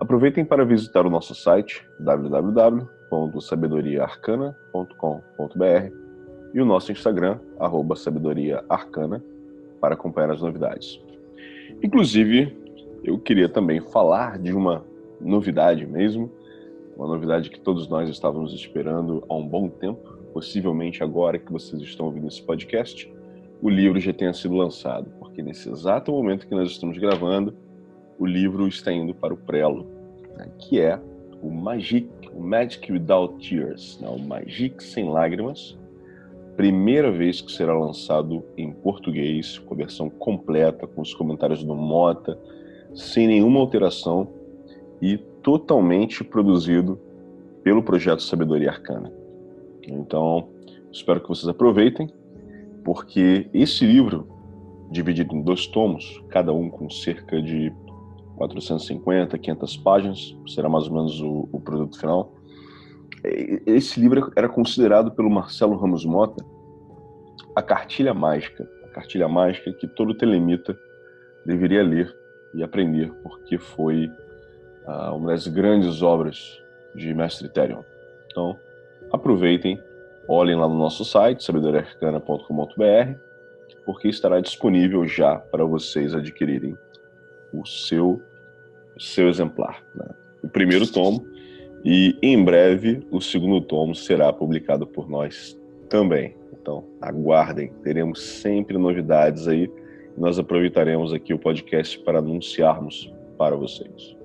Aproveitem para visitar o nosso site www.sabedoriaarcana.com.br e o nosso Instagram, arroba para acompanhar as novidades. Inclusive, eu queria também falar de uma novidade mesmo, uma novidade que todos nós estávamos esperando há um bom tempo, possivelmente agora que vocês estão ouvindo esse podcast, o livro já tenha sido lançado, porque nesse exato momento que nós estamos gravando, o livro está indo para o prelo, né, que é o Magic, o Magic Without Tears, né, o Magic sem lágrimas, primeira vez que será lançado em português, com a versão completa, com os comentários do Mota, sem nenhuma alteração e totalmente produzido pelo projeto Sabedoria Arcana. Então, espero que vocês aproveitem, porque esse livro, dividido em dois tomos, cada um com cerca de 450, 500 páginas, será mais ou menos o, o produto final. Esse livro era considerado pelo Marcelo Ramos Mota a cartilha mágica, a cartilha mágica que todo telemita deveria ler e aprender, porque foi uh, uma das grandes obras de Mestre Therion. Então, aproveitem, olhem lá no nosso site, sabedoriaarcana.com.br, porque estará disponível já para vocês adquirirem o seu, seu exemplar. Né? O primeiro tomo, e em breve o segundo tomo será publicado por nós também. Então, aguardem, teremos sempre novidades aí. Nós aproveitaremos aqui o podcast para anunciarmos para vocês.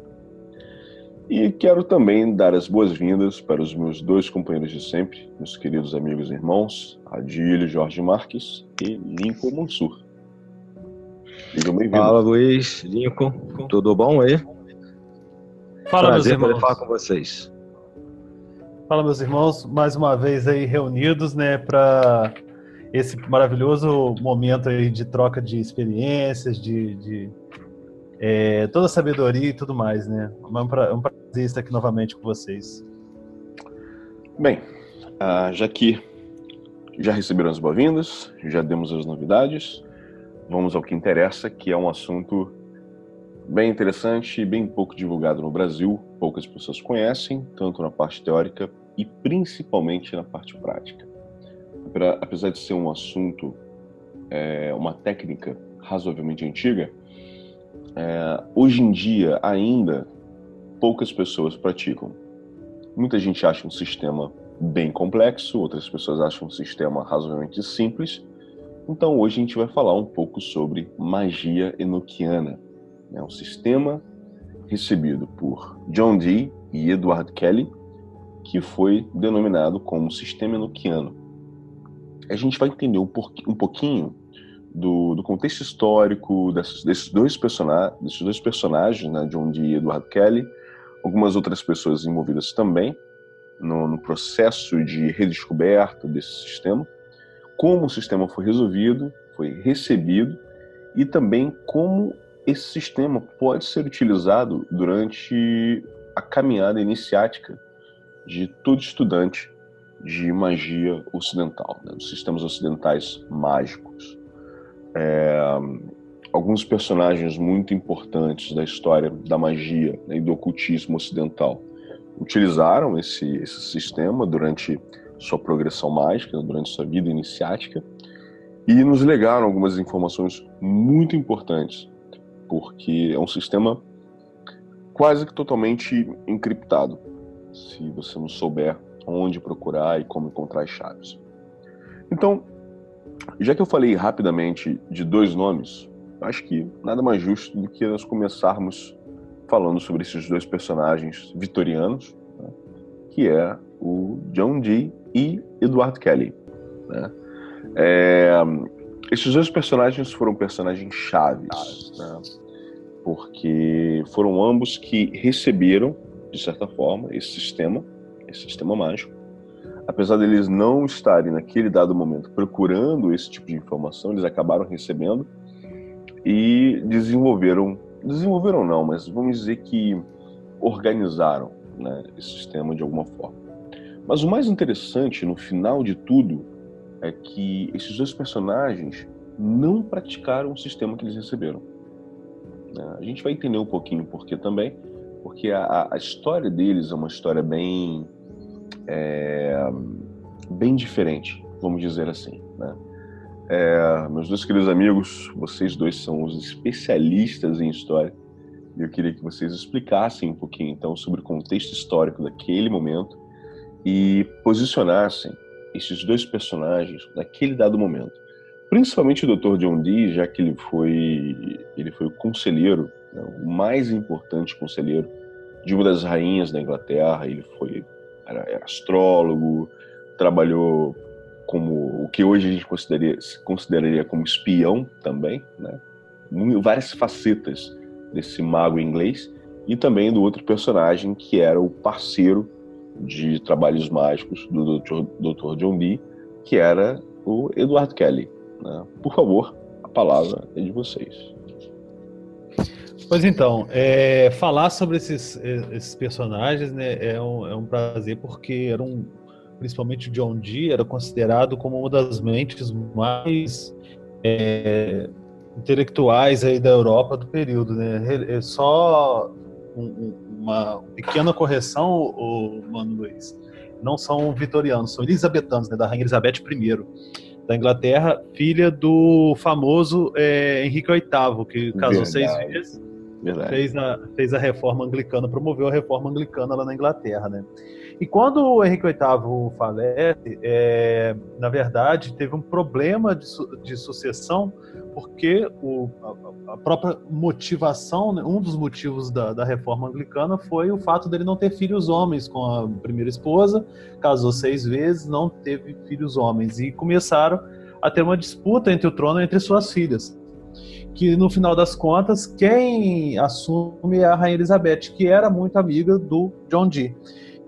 E quero também dar as boas-vindas para os meus dois companheiros de sempre, meus queridos amigos e irmãos, Adílio Jorge Marques e Lincoln Mansur. Sejam bem-vindos. Fala, Luiz, Lincoln, tudo bom aí? Fala, Prazer meus irmãos. falar com vocês. Fala, meus irmãos, mais uma vez aí reunidos, né, para esse maravilhoso momento aí de troca de experiências, de, de é, toda a sabedoria e tudo mais, né? É um, é prazer estar aqui novamente com vocês. Bem, uh, já que já receberam as boas-vindas, já demos as novidades, vamos ao que interessa, que é um assunto bem interessante e bem pouco divulgado no Brasil, poucas pessoas conhecem, tanto na parte teórica e principalmente na parte prática. Apesar de ser um assunto, é, uma técnica razoavelmente antiga, é, hoje em dia ainda poucas pessoas praticam. Muita gente acha um sistema bem complexo, outras pessoas acham um sistema razoavelmente simples. Então hoje a gente vai falar um pouco sobre magia enoquiana, né? um sistema recebido por John Dee e Edward Kelly, que foi denominado como sistema enoquiano. A gente vai entender um, pouquinho do, do contexto histórico desses, desses, dois, desses dois personagens, né, John Dee e Edward Kelly, algumas outras pessoas envolvidas também no, no processo de redescoberta desse sistema, como o sistema foi resolvido, foi recebido e também como esse sistema pode ser utilizado durante a caminhada iniciática de todo estudante de magia ocidental, né, dos sistemas ocidentais mágicos. É, alguns personagens muito importantes da história da magia né, e do ocultismo ocidental utilizaram esse, esse sistema durante sua progressão mágica, durante sua vida iniciática, e nos legaram algumas informações muito importantes, porque é um sistema quase que totalmente encriptado, se você não souber onde procurar e como encontrar as chaves. Então, já que eu falei rapidamente de dois nomes, acho que nada mais justo do que nós começarmos falando sobre esses dois personagens vitorianos, né, que é o John Dee e Edward Kelly. Né? É, esses dois personagens foram personagens chaves. Né? porque foram ambos que receberam, de certa forma, esse sistema, esse sistema mágico. Apesar deles não estarem naquele dado momento procurando esse tipo de informação, eles acabaram recebendo e desenvolveram, desenvolveram não, mas vamos dizer que organizaram né, esse sistema de alguma forma. Mas o mais interessante no final de tudo é que esses dois personagens não praticaram o sistema que eles receberam. Né? A gente vai entender um pouquinho por que também, porque a, a, história deles é uma história bem é, bem diferente, vamos dizer assim. Né? É, meus dois queridos amigos, vocês dois são os especialistas em história e eu queria que vocês explicassem um pouquinho então sobre o contexto histórico daquele momento e posicionassem esses dois personagens naquele dado momento. Principalmente o Dr. John Dee, já que ele foi ele foi o conselheiro, né, o mais importante conselheiro de uma das rainhas da Inglaterra. Ele foi era, era astrólogo, trabalhou como o que hoje a gente consideraria, consideraria como espião também, né? várias facetas desse mago inglês e também do outro personagem que era o parceiro de trabalhos mágicos do Dr. John Dee, que era o Edward Kelly. Né? Por favor, a palavra é de vocês. Pois então, é, falar sobre esses, esses personagens né, é, um, é um prazer porque eram, principalmente o John Dee, era considerado como uma das mentes mais é, intelectuais aí da Europa do período. Né? É só um, uma pequena correção, o Mano Luiz. Não são vitorianos, são elisabetanos, né, da Rainha Elizabeth I da Inglaterra, filha do famoso é, Henrique VIII, que casou Verdade. seis vezes, fez a, fez a reforma anglicana, promoveu a reforma anglicana lá na Inglaterra, né? E quando o Henrique VIII falece, é, na verdade, teve um problema de, su de sucessão, porque o, a, a, própria motivação, né, um dos motivos da, da, reforma anglicana foi o fato dele não ter filhos homens com a primeira esposa, casou seis vezes, não teve filhos homens, e começaram a ter uma disputa entre o trono entre suas filhas. Que no final das contas, quem assume é a Rainha Elizabeth, que era muito amiga do John Dee.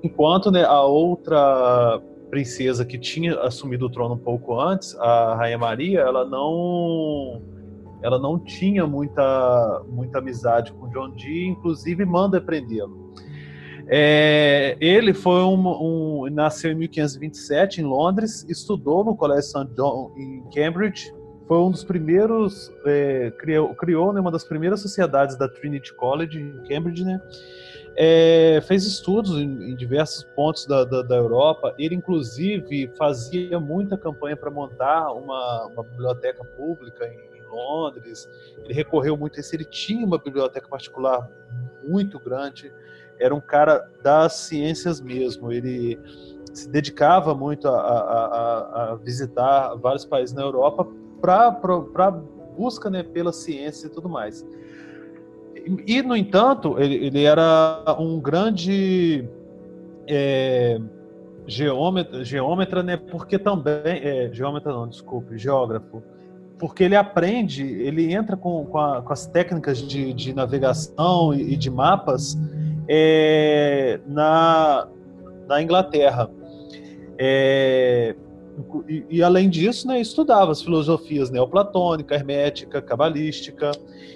Enquanto né, a outra princesa que tinha assumido o trono um pouco antes, a Rainha Maria, ela não ela não tinha muita muita amizade com John Dee, inclusive manda prendê-lo. É, ele foi um, um, nasceu em 1527 em Londres, estudou no Colégio St. John em Cambridge, foi um dos primeiros é, criou, criou né, uma das primeiras sociedades da Trinity College em Cambridge, né? É, fez estudos em, em diversos pontos da, da, da, Europa. Ele, inclusive, fazia muita campanha para montar uma, uma, biblioteca pública em, em, Londres. Ele recorreu muito a isso. Ele tinha uma biblioteca particular muito grande. Era um cara das ciências mesmo. Ele se dedicava muito a, a, a, visitar vários países na Europa para busca né, pela ciência e tudo mais. E, no entanto, ele, ele era um grande é, geômetra, geômetra, né? Porque também. É, geômetra não, desculpe, geógrafo. Porque ele aprende, ele entra com, com, a, com as técnicas de, de navegação e, e de mapas é, na, na Inglaterra. É, e, e, além disso, né, estudava as filosofias neoplatônica, hermética, cabalística.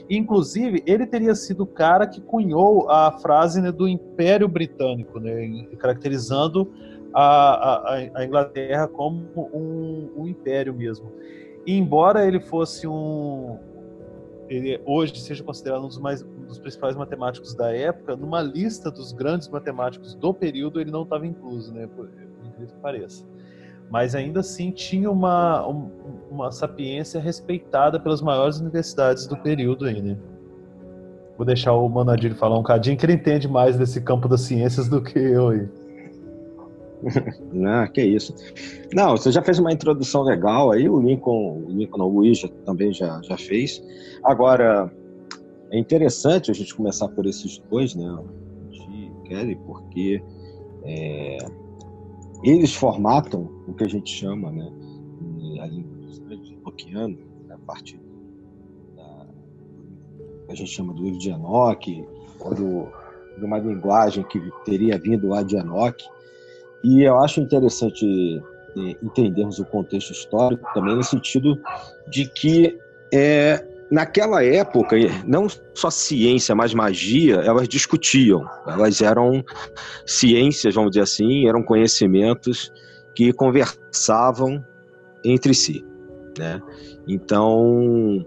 Inclusive, ele teria sido o cara que cunhou a frase né, do Império Britânico, né, caracterizando a, a, a Inglaterra como um, um, império mesmo. E embora ele fosse um, ele hoje seja considerado um dos, mais, um dos principais matemáticos da época, numa lista dos grandes matemáticos do período ele não estava incluso, né, por incrível que pareça mas ainda assim tinha uma, uma sapiência respeitada pelas maiores universidades do período aí, né? Vou deixar o Manadilho falar um cadinho, que ele entende mais desse campo das ciências do que eu aí. Não, que isso. Não, você já fez uma introdução legal aí, o Lincoln, o Lincoln o Luiz também já, já fez. Agora, é interessante a gente começar por esses dois, né, de Kelly, porque é, eles formatam o que a gente chama, né, a língua dos grandes Tolkiano, né, a partir da, a gente chama do livro de Enoch, ou do, de uma linguagem que teria vindo lá de Enoch. E eu acho interessante é, entendermos o contexto histórico também no sentido de que é, naquela época não só ciência mas magia elas discutiam elas eram ciências vamos dizer assim eram conhecimentos que conversavam entre si né então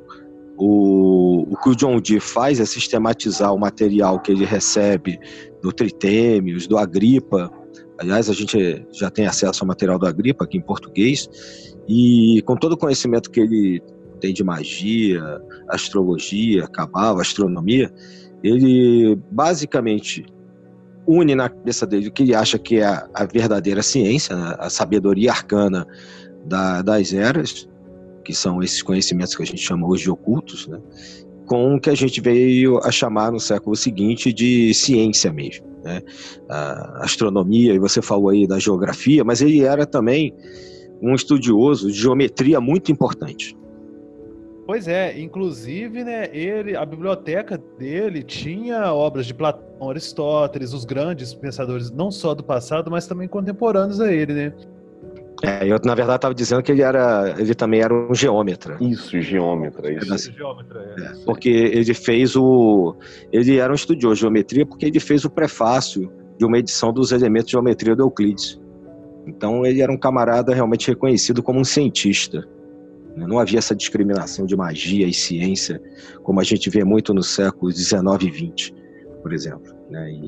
o, o que o John Dee faz é sistematizar o material que ele recebe do Tritêmios, do Agripa. Aliás, a gente já tem acesso ao material do Agripa aqui em português. E com todo o conhecimento que ele tem de magia, astrologia, cabala, astronomia, ele basicamente une na cabeça dele o que ele acha que é a, verdadeira ciência, né? a sabedoria arcana da, das eras, que são esses conhecimentos que a gente chama hoje de ocultos, né, com o que a gente veio a chamar no século seguinte de ciência mesmo. Né? A astronomia, e você falou aí da geografia, mas ele era também um estudioso de geometria muito importante. Pois é, inclusive, né, ele, a biblioteca dele tinha obras de Platão, Aristóteles, os grandes pensadores, não só do passado, mas também contemporâneos a ele, né? É, eu, na verdade, estava dizendo que ele era, ele também era um geômetra. Isso, geômetra, isso. É, geômetra, é. É, porque ele fez o, ele era um estudioso de geometria porque ele fez o prefácio de uma edição dos elementos de geometria do Euclides. Então ele era um camarada realmente reconhecido como um cientista. Né? Não havia essa discriminação de magia e ciência como a gente vê muito no século XIX e XX, por exemplo. Né? E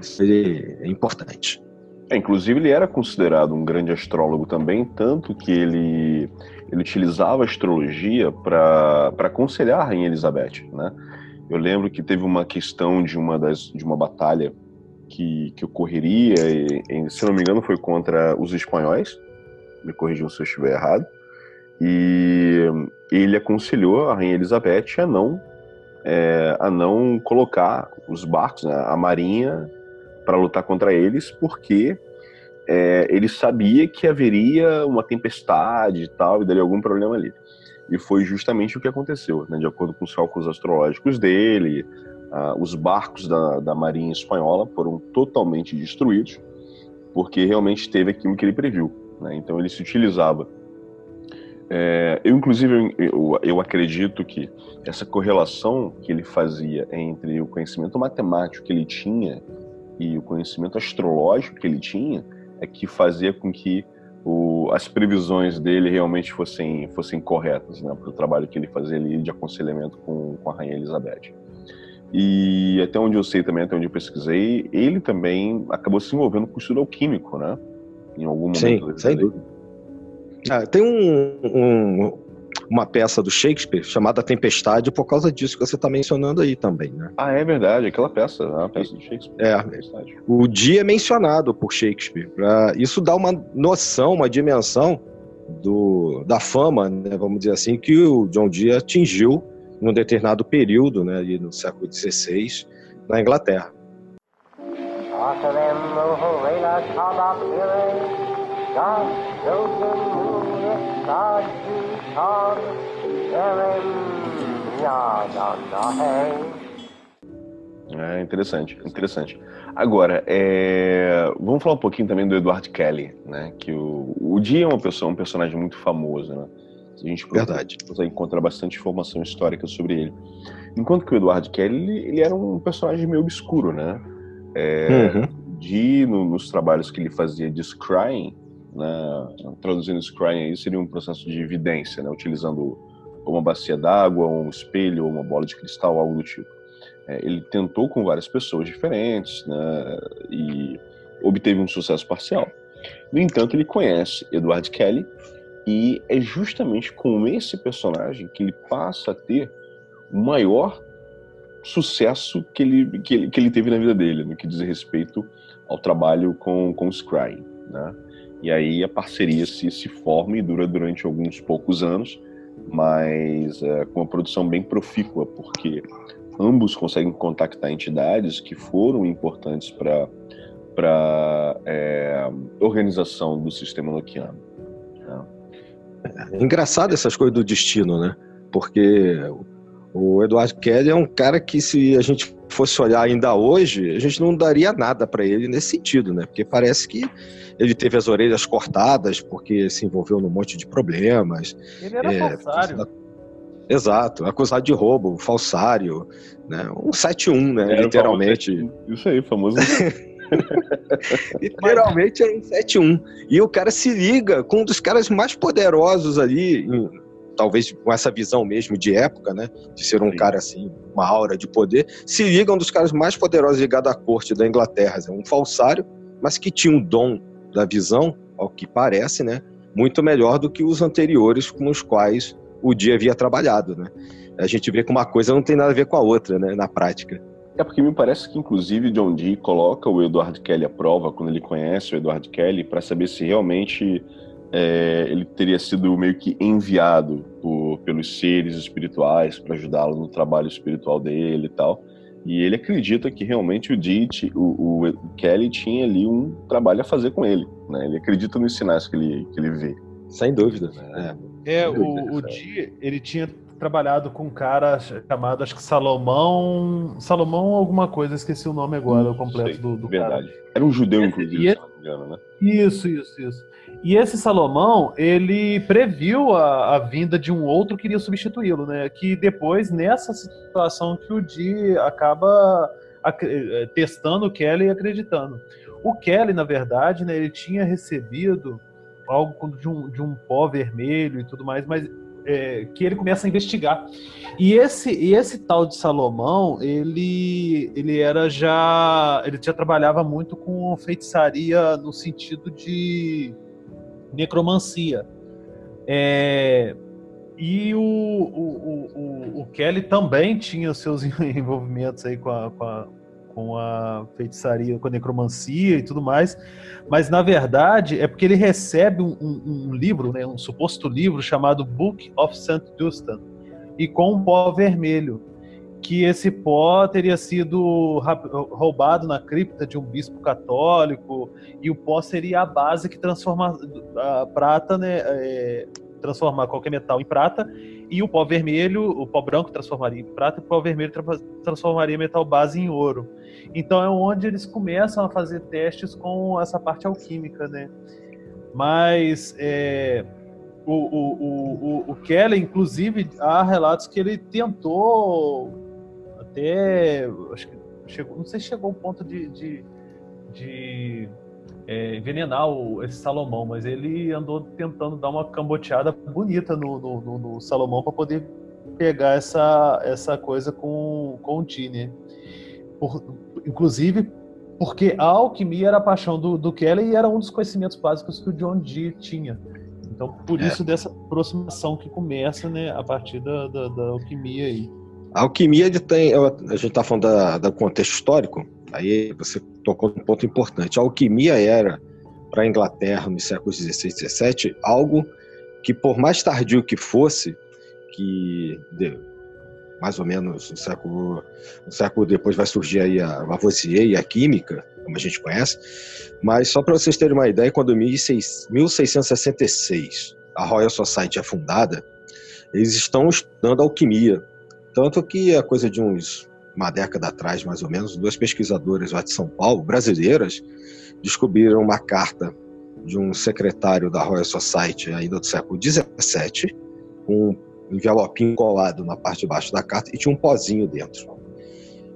isso é importante. É, inclusive, ele era considerado um grande astrólogo também, tanto que ele, ele utilizava a astrologia para aconselhar a Rainha Elizabeth. Né? Eu lembro que teve uma questão de uma, das, de uma batalha que, que ocorreria, e, se não me engano, foi contra os espanhóis, me corrijam se eu estiver errado, e ele aconselhou a Rainha Elizabeth a não, é, a não colocar os barcos, né, a marinha para lutar contra eles, porque é, ele sabia que haveria uma tempestade e tal, e daria algum problema ali. E foi justamente o que aconteceu, né? de acordo com os cálculos astrológicos dele, uh, os barcos da, da Marinha Espanhola foram totalmente destruídos, porque realmente teve aquilo que ele previu. Né? Então ele se utilizava. É, eu, inclusive, eu, eu acredito que essa correlação que ele fazia entre o conhecimento matemático que ele tinha e o conhecimento astrológico que ele tinha é que fazia com que o, as previsões dele realmente fossem, fossem corretas né, para o trabalho que ele fazia ali de aconselhamento com, com a Rainha Elizabeth. E até onde eu sei também, até onde eu pesquisei, ele também acabou se envolvendo com o estudo alquímico, né? Em algum momento. Sim, sem dúvida. Ah, tem um, um, uma peça do Shakespeare chamada Tempestade por causa disso que você está mencionando aí também, né? Ah, é verdade, aquela peça, é uma peça do Shakespeare. É, o dia é mencionado por Shakespeare. Pra, isso dá uma noção, uma dimensão do, da fama, né, vamos dizer assim, que o John Dee atingiu num determinado período, né, ali no século XVI, na Inglaterra. É interessante, interessante. Agora, é... vamos falar um pouquinho também do Edward Kelly, né? Que o, o Dia é uma pessoa, um personagem muito famoso, né? A gente Verdade. consegue encontrar bastante informação histórica sobre ele. Enquanto que o Edward Kelly, ele, ele era um personagem meio obscuro, né? É, uhum. De, no, nos trabalhos que ele fazia de scrying, né, traduzindo scrying aí, seria um processo de evidência, né, utilizando uma bacia d'água, um espelho, uma bola de cristal, algo do tipo. É, ele tentou com várias pessoas diferentes né, e obteve um sucesso parcial. No entanto, ele conhece Edward Kelly e é justamente com esse personagem que ele passa a ter o maior sucesso que ele, que ele, que ele teve na vida dele, no que diz respeito ao trabalho com, com o Scrying. Né? E aí a parceria se, se forma e dura durante alguns poucos anos, mas é, com uma produção bem profícua, porque ambos conseguem contactar entidades que foram importantes para para é, organização do sistema noquiano. Né? É engraçado essas coisas do destino, né? Porque O Edward Kelly é um cara que, se a gente fosse olhar ainda hoje, a gente não daria nada para ele nesse sentido, né? Porque parece que ele teve as orelhas cortadas porque se envolveu num monte de problemas. Ele era é, falsário. Exato, acusado de roubo, falsário, né? Um 7-1, né? Era literalmente. Isso aí, famoso. literalmente é um 7-1. E o cara se liga com um dos caras mais poderosos ali, talvez com essa visão mesmo de época, né? De ser um Sim. cara assim, uma aura de poder, se liga um dos caras mais poderosos ligados à corte da Inglaterra, um falsário, mas que tinha um dom da visão, ao que parece, né? Muito melhor do que os anteriores com os quais o dia havia trabalhado, né? A gente vê que uma coisa não tem nada a ver com a outra, né? Na prática. É porque me parece que, inclusive, John Dee coloca o Edward Kelly à prova quando ele conhece o Edward Kelly para saber se realmente é, ele teria sido meio que enviado por, pelos seres espirituais para ajudá-lo no trabalho espiritual dele e tal. E ele acredita que realmente o Dee, o, o, Kelly tinha ali um trabalho a fazer com ele. Né? Ele acredita nos sinais que ele, que ele vê. Sem dúvida. Né? É, é o, o Dee, ele tinha trabalhado com um cara chamado, acho que Salomão. Salomão alguma coisa, esqueci o nome agora, o completo sei, do, do Verdade. Cara. Era um judeu, inclusive, e, se não me engano, né? Isso, isso, isso. E esse Salomão, ele previu a, a vinda de um outro que iria substituí-lo, né? Que depois, nessa situação que o Di acaba eh, testando o Kelly e acreditando. O Kelly, na verdade, né, ele tinha recebido algo de um, de um pó vermelho e tudo mais, mas é, que ele começa a investigar. E esse, e esse tal de Salomão, ele, ele era já. Ele já trabalhava muito com feitiçaria no sentido de necromancia. É, e o, o, o, o, Kelly também tinha seus envolvimentos aí com a, com a, com a feitiçaria, com a necromancia e tudo mais, mas na verdade é porque ele recebe um, um, um livro, né, um suposto livro chamado Book of St. Dunstan, e com um pó vermelho que esse pó teria sido roubado na cripta de um bispo católico e o pó seria a base que transforma a prata, né, é, transformar qualquer metal em prata e o pó vermelho, o pó branco transformaria em prata e o pó vermelho transformaria metal base em ouro. Então é onde eles começam a fazer testes com essa parte alquímica, né? Mas é, o, o, o, o Kelly, inclusive, há relatos que ele tentou até. Acho que chegou, não sei se chegou ao ponto de, de, de é, envenenar o, esse Salomão, mas ele andou tentando dar uma camboteada bonita no, no, no, no Salomão para poder pegar essa, essa coisa com, com o Tine. Por, inclusive, porque a alquimia era a paixão do, do Kelly e era um dos conhecimentos básicos que o John Dee tinha. Então, por é. isso, dessa aproximação que começa né, a partir da, da, da alquimia aí. A alquimia ele tem, a gente está falando do contexto histórico, aí você tocou um ponto importante. A alquimia era, para a Inglaterra nos séculos XVI e XVII, algo que, por mais tardio que fosse, que mais ou menos um século, um século depois vai surgir aí a Lavoisier e a química, como a gente conhece, mas só para vocês terem uma ideia, quando em 1666 a Royal Society é fundada, eles estão estudando alquimia tanto que a coisa de uns uma década atrás, mais ou menos, duas pesquisadoras lá de São Paulo, brasileiras, descobriram uma carta de um secretário da Royal Society, ainda do século XVII, um envelopinho colado na parte de baixo da carta e tinha um pozinho dentro.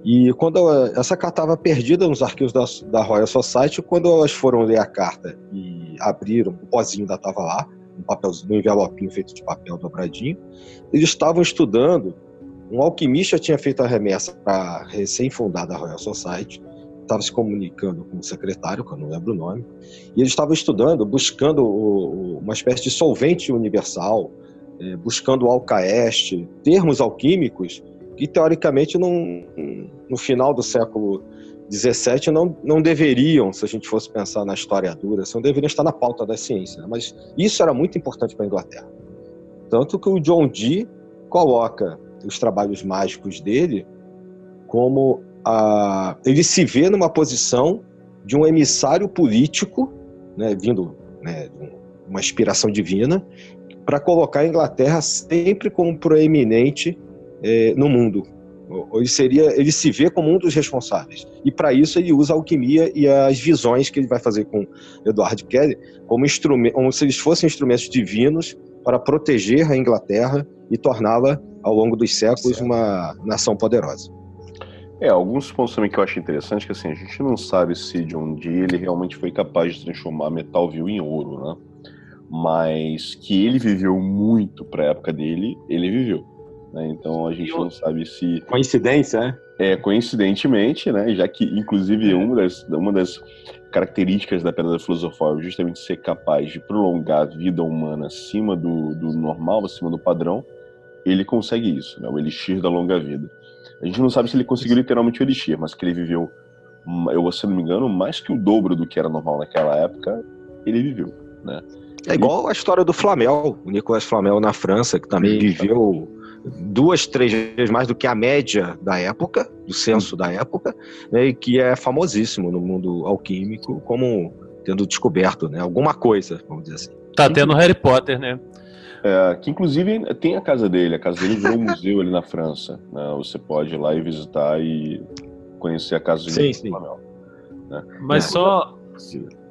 E quando essa carta estava perdida nos arquivos da, da, Royal Society, quando elas foram ler a carta e abriram, o pozinho ainda estava lá, um, papelzinho, um envelopinho feito de papel dobradinho, eles estavam estudando um alquimista tinha feito a remessa para a recém-fundada Royal Society, estava se comunicando com o secretário, que eu não lembro o nome, e ele estava estudando, buscando uma espécie de solvente universal, é, buscando o alcaeste, termos alquímicos que, teoricamente, não, no final do século XVII não, não deveriam, se a gente fosse pensar na história dura, não deveriam estar na pauta da ciência. Né? Mas isso era muito importante para a Inglaterra. Tanto que o John Dee coloca os trabalhos mágicos dele como a, ele se vê numa posição de um emissário político, né, vindo né, de uma inspiração divina, para colocar a Inglaterra sempre como proeminente é, no mundo. Ele seria, ele se vê como um dos responsáveis. E para isso ele usa a alquimia e as visões que ele vai fazer com Edward Kelly como como se eles fossem instrumentos divinos para proteger a Inglaterra e torná-la ao longo dos séculos certo. uma nação poderosa. É, alguns pontos também que eu acho interessante que assim, a gente não sabe se de um dia ele realmente foi capaz de transformar metal vil em ouro, né? Mas que ele viveu muito para a época dele, ele viveu. Né? Então a gente não sabe se. Coincidência, né? É, coincidentemente, né? Já que, inclusive, é. uma das, uma das características da Pedra Filosofal é justamente ser capaz de prolongar a vida humana acima do, do normal, acima do padrão, ele consegue isso, né? O Elixir da longa vida. A gente não sabe se ele conseguiu literalmente o Elixir, mas que ele viveu, eu se não me engano, mais que o dobro do que era normal naquela época, ele viveu, né? É igual a história do Flamel, o Nicolas Flamel na França, que também viveu duas, três vezes mais do que a média da época, do censo da época, né, e que é famosíssimo no mundo alquímico como tendo descoberto né, alguma coisa, vamos dizer assim. Tá tendo Harry Potter, né? É, que inclusive tem a casa dele, a casa dele virou um museu ali na França. Né? Você pode ir lá e visitar e conhecer a casa dele. Sim, sim. Né? Mas é. só,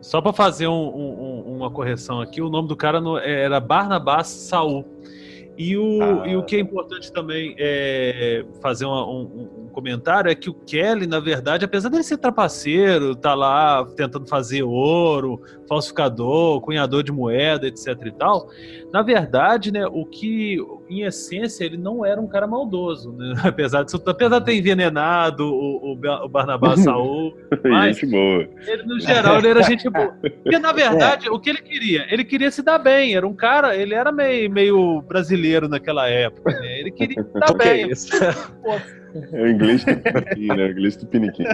só para fazer um, um, uma correção aqui, o nome do cara era Barnabás Saul. E o, ah. e o que é importante também é fazer uma, um, um, comentário é que o Kelly, na verdade, apesar dele ser trapaceiro, tá lá tentando fazer ouro, falsificador, cunhador de moeda, etc e tal, na verdade, né, o que, em essência, ele não era um cara maldoso, né? apesar, de, apesar de ter envenenado o, o, o Barnabá Saul, mas gente boa. Ele, no geral, ele era gente boa. Porque, na verdade, é. o que ele queria? Ele queria se dar bem, era um cara, ele era meio, meio brasileiro naquela época, né? ele queria se dar bem. É o inglês do piniquinho, né? O inglês do piniquinho.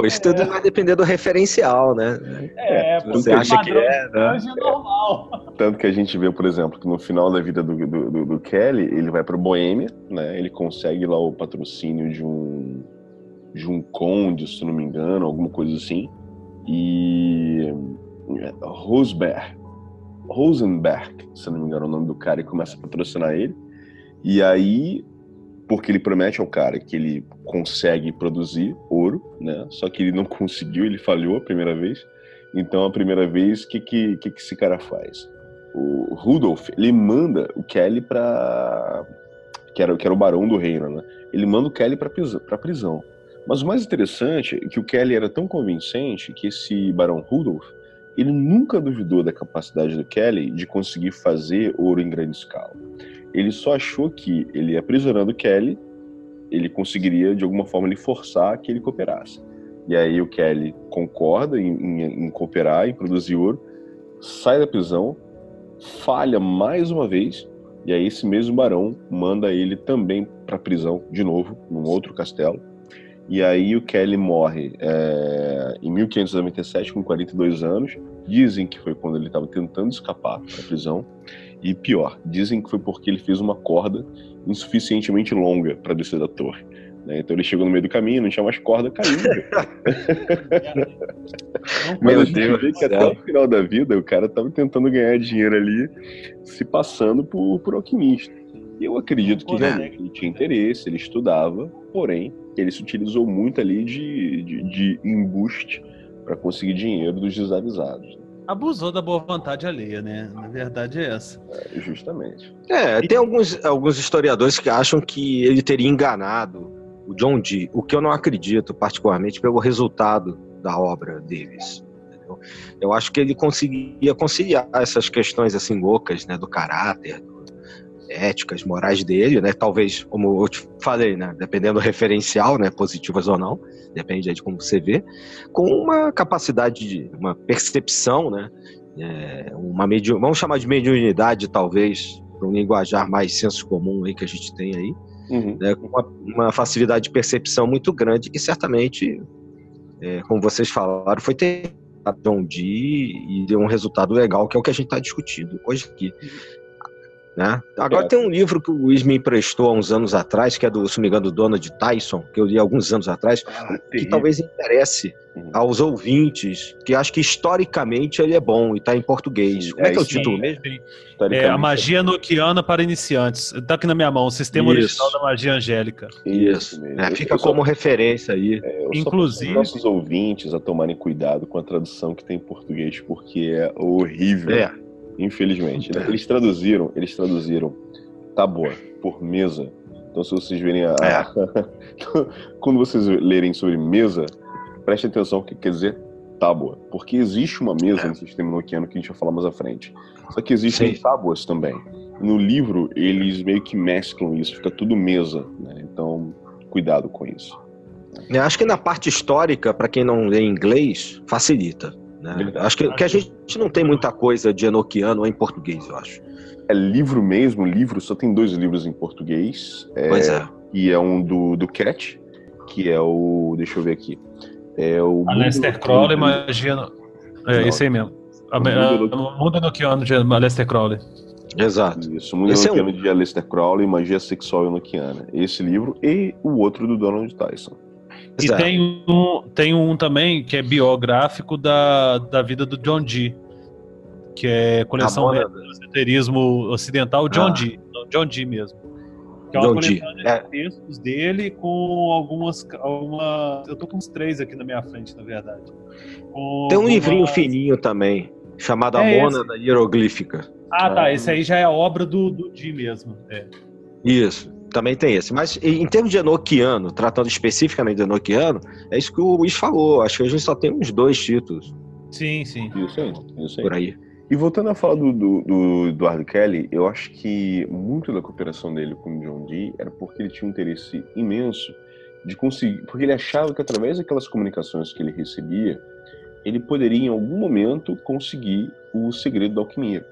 Pô, isso tudo vai depender do referencial, né? É, você acha que é, né? É normal. Tanto que a gente vê, por exemplo, que no final da vida do, do, do, do Kelly, ele vai para Boêmia, né? Ele consegue lá o patrocínio de um de um conde, se não me engano, alguma coisa assim. E Rosberg, Rosenberg, se não me engano, é o nome do cara, e começa a patrocinar ele. E aí porque ele promete ao cara que ele consegue produzir ouro, né? Só que ele não conseguiu, ele falhou a primeira vez. Então, a primeira vez, o que, que, que, que esse cara faz? O Rudolf, ele manda o Kelly para que era, que era o barão do reino, né? Ele manda o Kelly para prisão. Mas o mais interessante é que o Kelly era tão convincente que esse barão Rudolf, ele nunca duvidou da capacidade do Kelly de conseguir fazer ouro em grande escala ele só achou que ele aprisionando Kelly, ele conseguiria de alguma forma ele forçar que ele cooperasse. E aí o Kelly concorda em, em, em cooperar, em produzir ouro, sai da prisão, falha mais uma vez, e aí esse mesmo barão manda ele também para prisão de novo, num outro castelo. E aí o Kelly morre é, em 1597 com 42 anos. Dizem que foi quando ele estava tentando escapar da prisão. E pior, dizem que foi porque ele fez uma corda insuficientemente longa para descer da torre. Né? Então ele chegou no meio do caminho, não tinha mais corda, caiu. Meu Deus. Vê que até o final da vida o cara estava tentando ganhar dinheiro ali, se passando por, por alquimista. E eu acredito que realmente ele tinha interesse, ele estudava, porém, ele se utilizou muito ali de, de, de embuste para conseguir dinheiro dos desavisados abusou da boa vontade alheia, né? Na verdade é essa. É, justamente. É, tem alguns, alguns historiadores que acham que ele teria enganado o John Dee, o que eu não acredito, particularmente pelo resultado da obra deles. Entendeu? Eu acho que ele conseguia conciliar essas questões assim loucas, né, do caráter, do, éticas, morais dele, né? Talvez, como eu te falei, né? Dependendo do referencial, né? Positivas ou não, depende de como você vê, com uma capacidade de, uma percepção, né? É, uma medium, vamos chamar de mediunidade, talvez, para um linguajar mais senso comum aí que a gente tem aí, uhum. né? com uma, uma, facilidade de percepção muito grande que certamente, é, como vocês falaram, foi ter John Dee e deu um resultado legal, que é o que a gente está discutindo hoje aqui. Né? Agora é. tem um livro que o Luiz me emprestou há uns anos atrás, que é do, se não me engano, do Donald Tyson, que eu li há alguns anos atrás, ah, que talvez interesse uhum. aos ouvintes, que acho que historicamente ele é bom e está em português. Como é, é que é o título mesmo? É A Magia Noquiana para Iniciantes. Está aqui na minha mão, o Sistema Isso. Original da Magia Angélica. Isso, mesmo. É, fica como referência aí. É, Inclusive. nossos ouvintes a tomarem cuidado com a tradução que tem em português, porque é horrível. É. Infelizmente. Né? Eles traduziram, eles traduziram tábua por mesa. Então, se vocês verem a. É. Quando vocês lerem sobre mesa, preste atenção o que quer dizer tábua. Porque existe uma mesa no sistema noquiano que a gente vai falar mais à frente. Só que existem Sim. tábuas também. No livro, eles meio que mesclam isso, fica tudo mesa. Né? Então, cuidado com isso. Eu acho que na parte histórica, para quem não lê inglês, facilita. Né? Acho que, que, a gente não tem muita coisa de Enochiano em português, eu acho. É livro mesmo, livro, só tem dois livros em português. É, pois é. E é um do, do Cat, que é o. Deixa eu ver aqui. É o. Aleister Crowley, Magia. É, esse aí mesmo. O Mundo Enochiano de Aleister Crowley. Exato. Isso, o Mundo Esse Enochiano é um... de Aleister Crowley, Magia Sexual Enochiana. Esse livro e o outro do Donald Tyson. E tem um, tem um também que é biográfico da, da vida do John Dee, que é coleção do esoterismo ocidental John ah. Dee, John Dee mesmo. Que é uma John coletânea de é. textos dele com algumas, algumas. Eu tô com uns três aqui na minha frente, na verdade. Com tem um livrinho fininho também, chamado é A Mona esse. da Hieroglífica. Ah, tá. Esse aí já é a obra do, do Dee mesmo. É. Isso. Também tem esse. Mas em termos de Enochiano, tratando especificamente de Enochiano, é isso que o Luiz falou. Acho que a gente só tem uns dois títulos. Sim, sim. Isso aí. Isso aí. Por aí. E voltando a falar do, do, do Eduardo Kelly, eu acho que muito da cooperação dele com o John Dee era porque ele tinha um interesse imenso de conseguir, porque ele achava que através daquelas comunicações que ele recebia, ele poderia em algum momento conseguir o segredo da alquimia,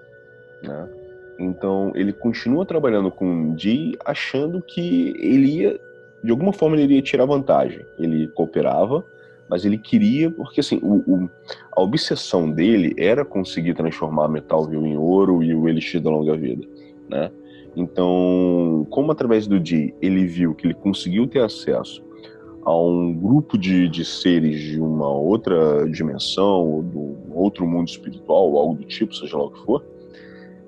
né? Então ele continua trabalhando com Dee, achando que ele ia, de alguma forma, ele iria tirar vantagem. Ele cooperava, mas ele queria, porque assim, o, o, a obsessão dele era conseguir transformar metal vil em ouro e o elixir da longa vida, né? Então, como através do Dee ele viu que ele conseguiu ter acesso a um grupo de, de seres de uma outra dimensão, ou um outro mundo espiritual, ou algo do tipo, seja lá o que for,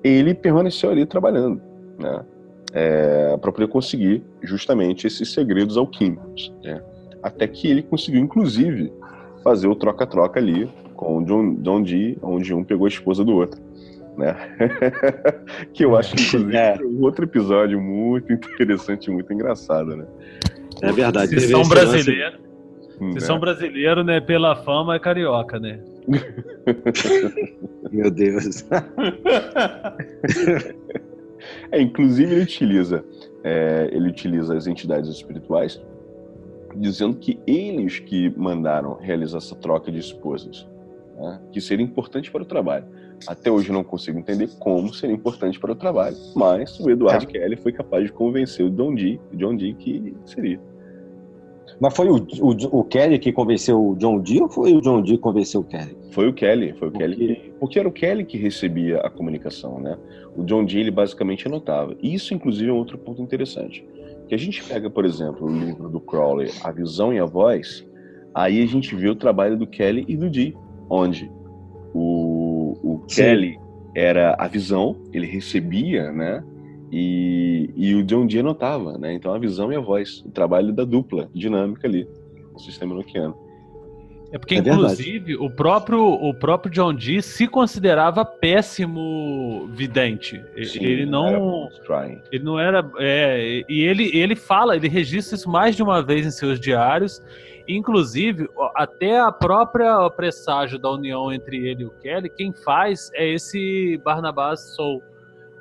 ele permaneceu ali trabalhando, né? É, para poder conseguir justamente esses segredos alquímicos, né? Até que ele conseguiu, inclusive, fazer o troca-troca ali com o John, John Dee, onde um pegou a esposa do outro. Né? que eu acho que é um outro episódio muito interessante, muito engraçado, né? É verdade. Se são brasileiros, se são brasileiros, né, pela fama é carioca, né? Meu Deus. é, inclusive ele utiliza, é, ele utiliza as entidades espirituais, dizendo que eles que mandaram realizar essa troca de esposas, né, que seria importante para o trabalho. Até hoje não consigo entender como seria importante para o trabalho, mas o Eduardo é. Kelly foi capaz de convencer o John Dee, John Dee que seria. Mas foi o, o, o, Kelly que convenceu o John Dee ou foi o John Dee que convenceu o Kelly? Foi o Kelly, foi o porque... Kelly que, porque era o Kelly que recebia a comunicação, né? O John Dee ele basicamente anotava. Isso inclusive é um outro ponto interessante. Que a gente pega, por exemplo, o livro do Crowley, A Visão e a Voz, aí a gente vê o trabalho do Kelly e do Dee, onde o, o Kelly era a visão, ele recebia, né? E, e o John Dee anotava, né? Então a visão e a voz, o trabalho da dupla dinâmica ali no sistema noquiano. É porque, é inclusive, o próprio, o próprio John Dee se considerava péssimo vidente. Sim, ele não. Ele não era. É, e ele, ele fala, ele registra isso mais de uma vez em seus diários. Inclusive, até a própria presságio da união entre ele e o Kelly, quem faz é esse Barnabás Soul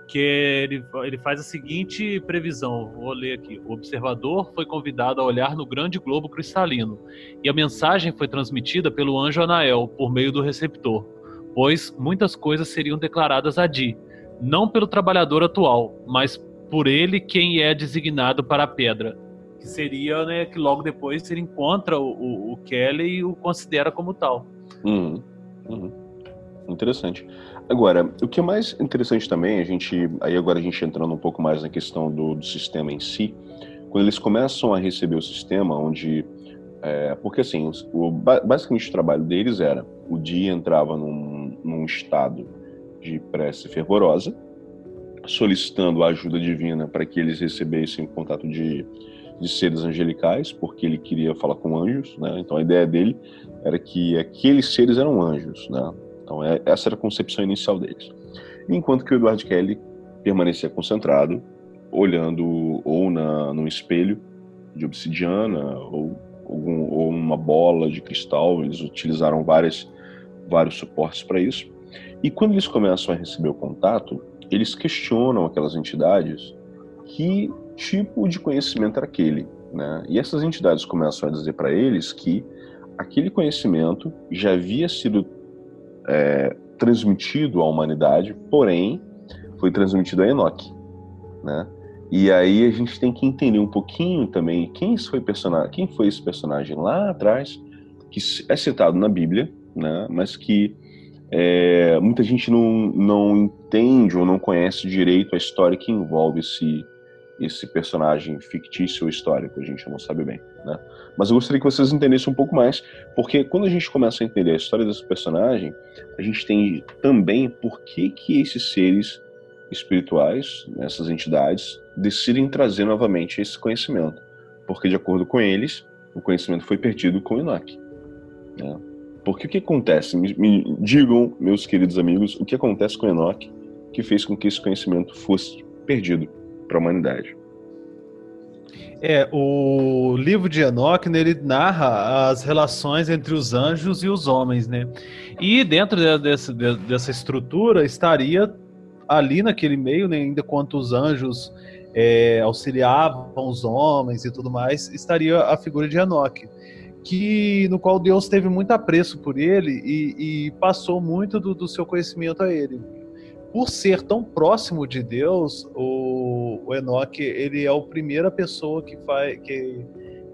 que ele, ele faz a seguinte previsão, vou ler aqui. O observador foi convidado a olhar no grande globo cristalino, e a mensagem foi transmitida pelo anjo Anael, por meio do receptor, pois muitas coisas seriam declaradas a Di, não pelo trabalhador atual, mas por ele quem é designado para a pedra. Que seria, né, que logo depois ele encontra o, o, o Kelly e o considera como tal. Uhum. Uhum. Interessante. Agora, o que é mais interessante também, a gente, aí agora a gente entrando um pouco mais na questão do, do sistema em si, quando eles começam a receber o sistema, onde, é, porque assim, o, basicamente o trabalho deles era, o dia entrava num, num estado de prece fervorosa, solicitando a ajuda divina para que eles recebessem contato de, de seres angelicais, porque ele queria falar com anjos, né? Então a ideia dele era que aqueles seres eram anjos, né? Então é, essa era a concepção inicial deles. Enquanto que o Edward Kelly permanecia concentrado, olhando ou na, num espelho de obsidiana ou, algum, ou uma bola de cristal, eles utilizaram várias, vários suportes para isso. E quando eles começam a receber o contato, eles questionam aquelas entidades que tipo de conhecimento era aquele. Né? E essas entidades começam a dizer para eles que aquele conhecimento já havia sido é, transmitido à humanidade, porém foi transmitido a Enoch. Né? E aí a gente tem que entender um pouquinho também quem foi, personagem, quem foi esse personagem lá atrás, que é citado na Bíblia, né? mas que é, muita gente não, não entende ou não conhece direito a história que envolve esse, esse personagem fictício ou histórico, a gente não sabe bem, né? Mas eu gostaria que vocês entendessem um pouco mais, porque quando a gente começa a entender a história desse personagem, a gente tem também por que que esses seres espirituais, essas entidades, decidem trazer novamente esse conhecimento, porque de acordo com eles, o conhecimento foi perdido com Enoch. Né? Porque o que acontece? Me, me, digam, meus queridos amigos, o que acontece com Enoch que fez com que esse conhecimento fosse perdido para a humanidade? É, o livro de Enoch, né, ele narra as relações entre os anjos e os homens, né? E dentro de, desse, de, dessa estrutura estaria ali naquele meio, né, ainda quanto os anjos é, auxiliavam os homens e tudo mais, estaria a figura de Enoch que no qual Deus teve muito apreço por ele e, e passou muito do, do, seu conhecimento a ele. Por ser tão próximo de Deus, o, o Enoque ele é a primeira pessoa que faz que,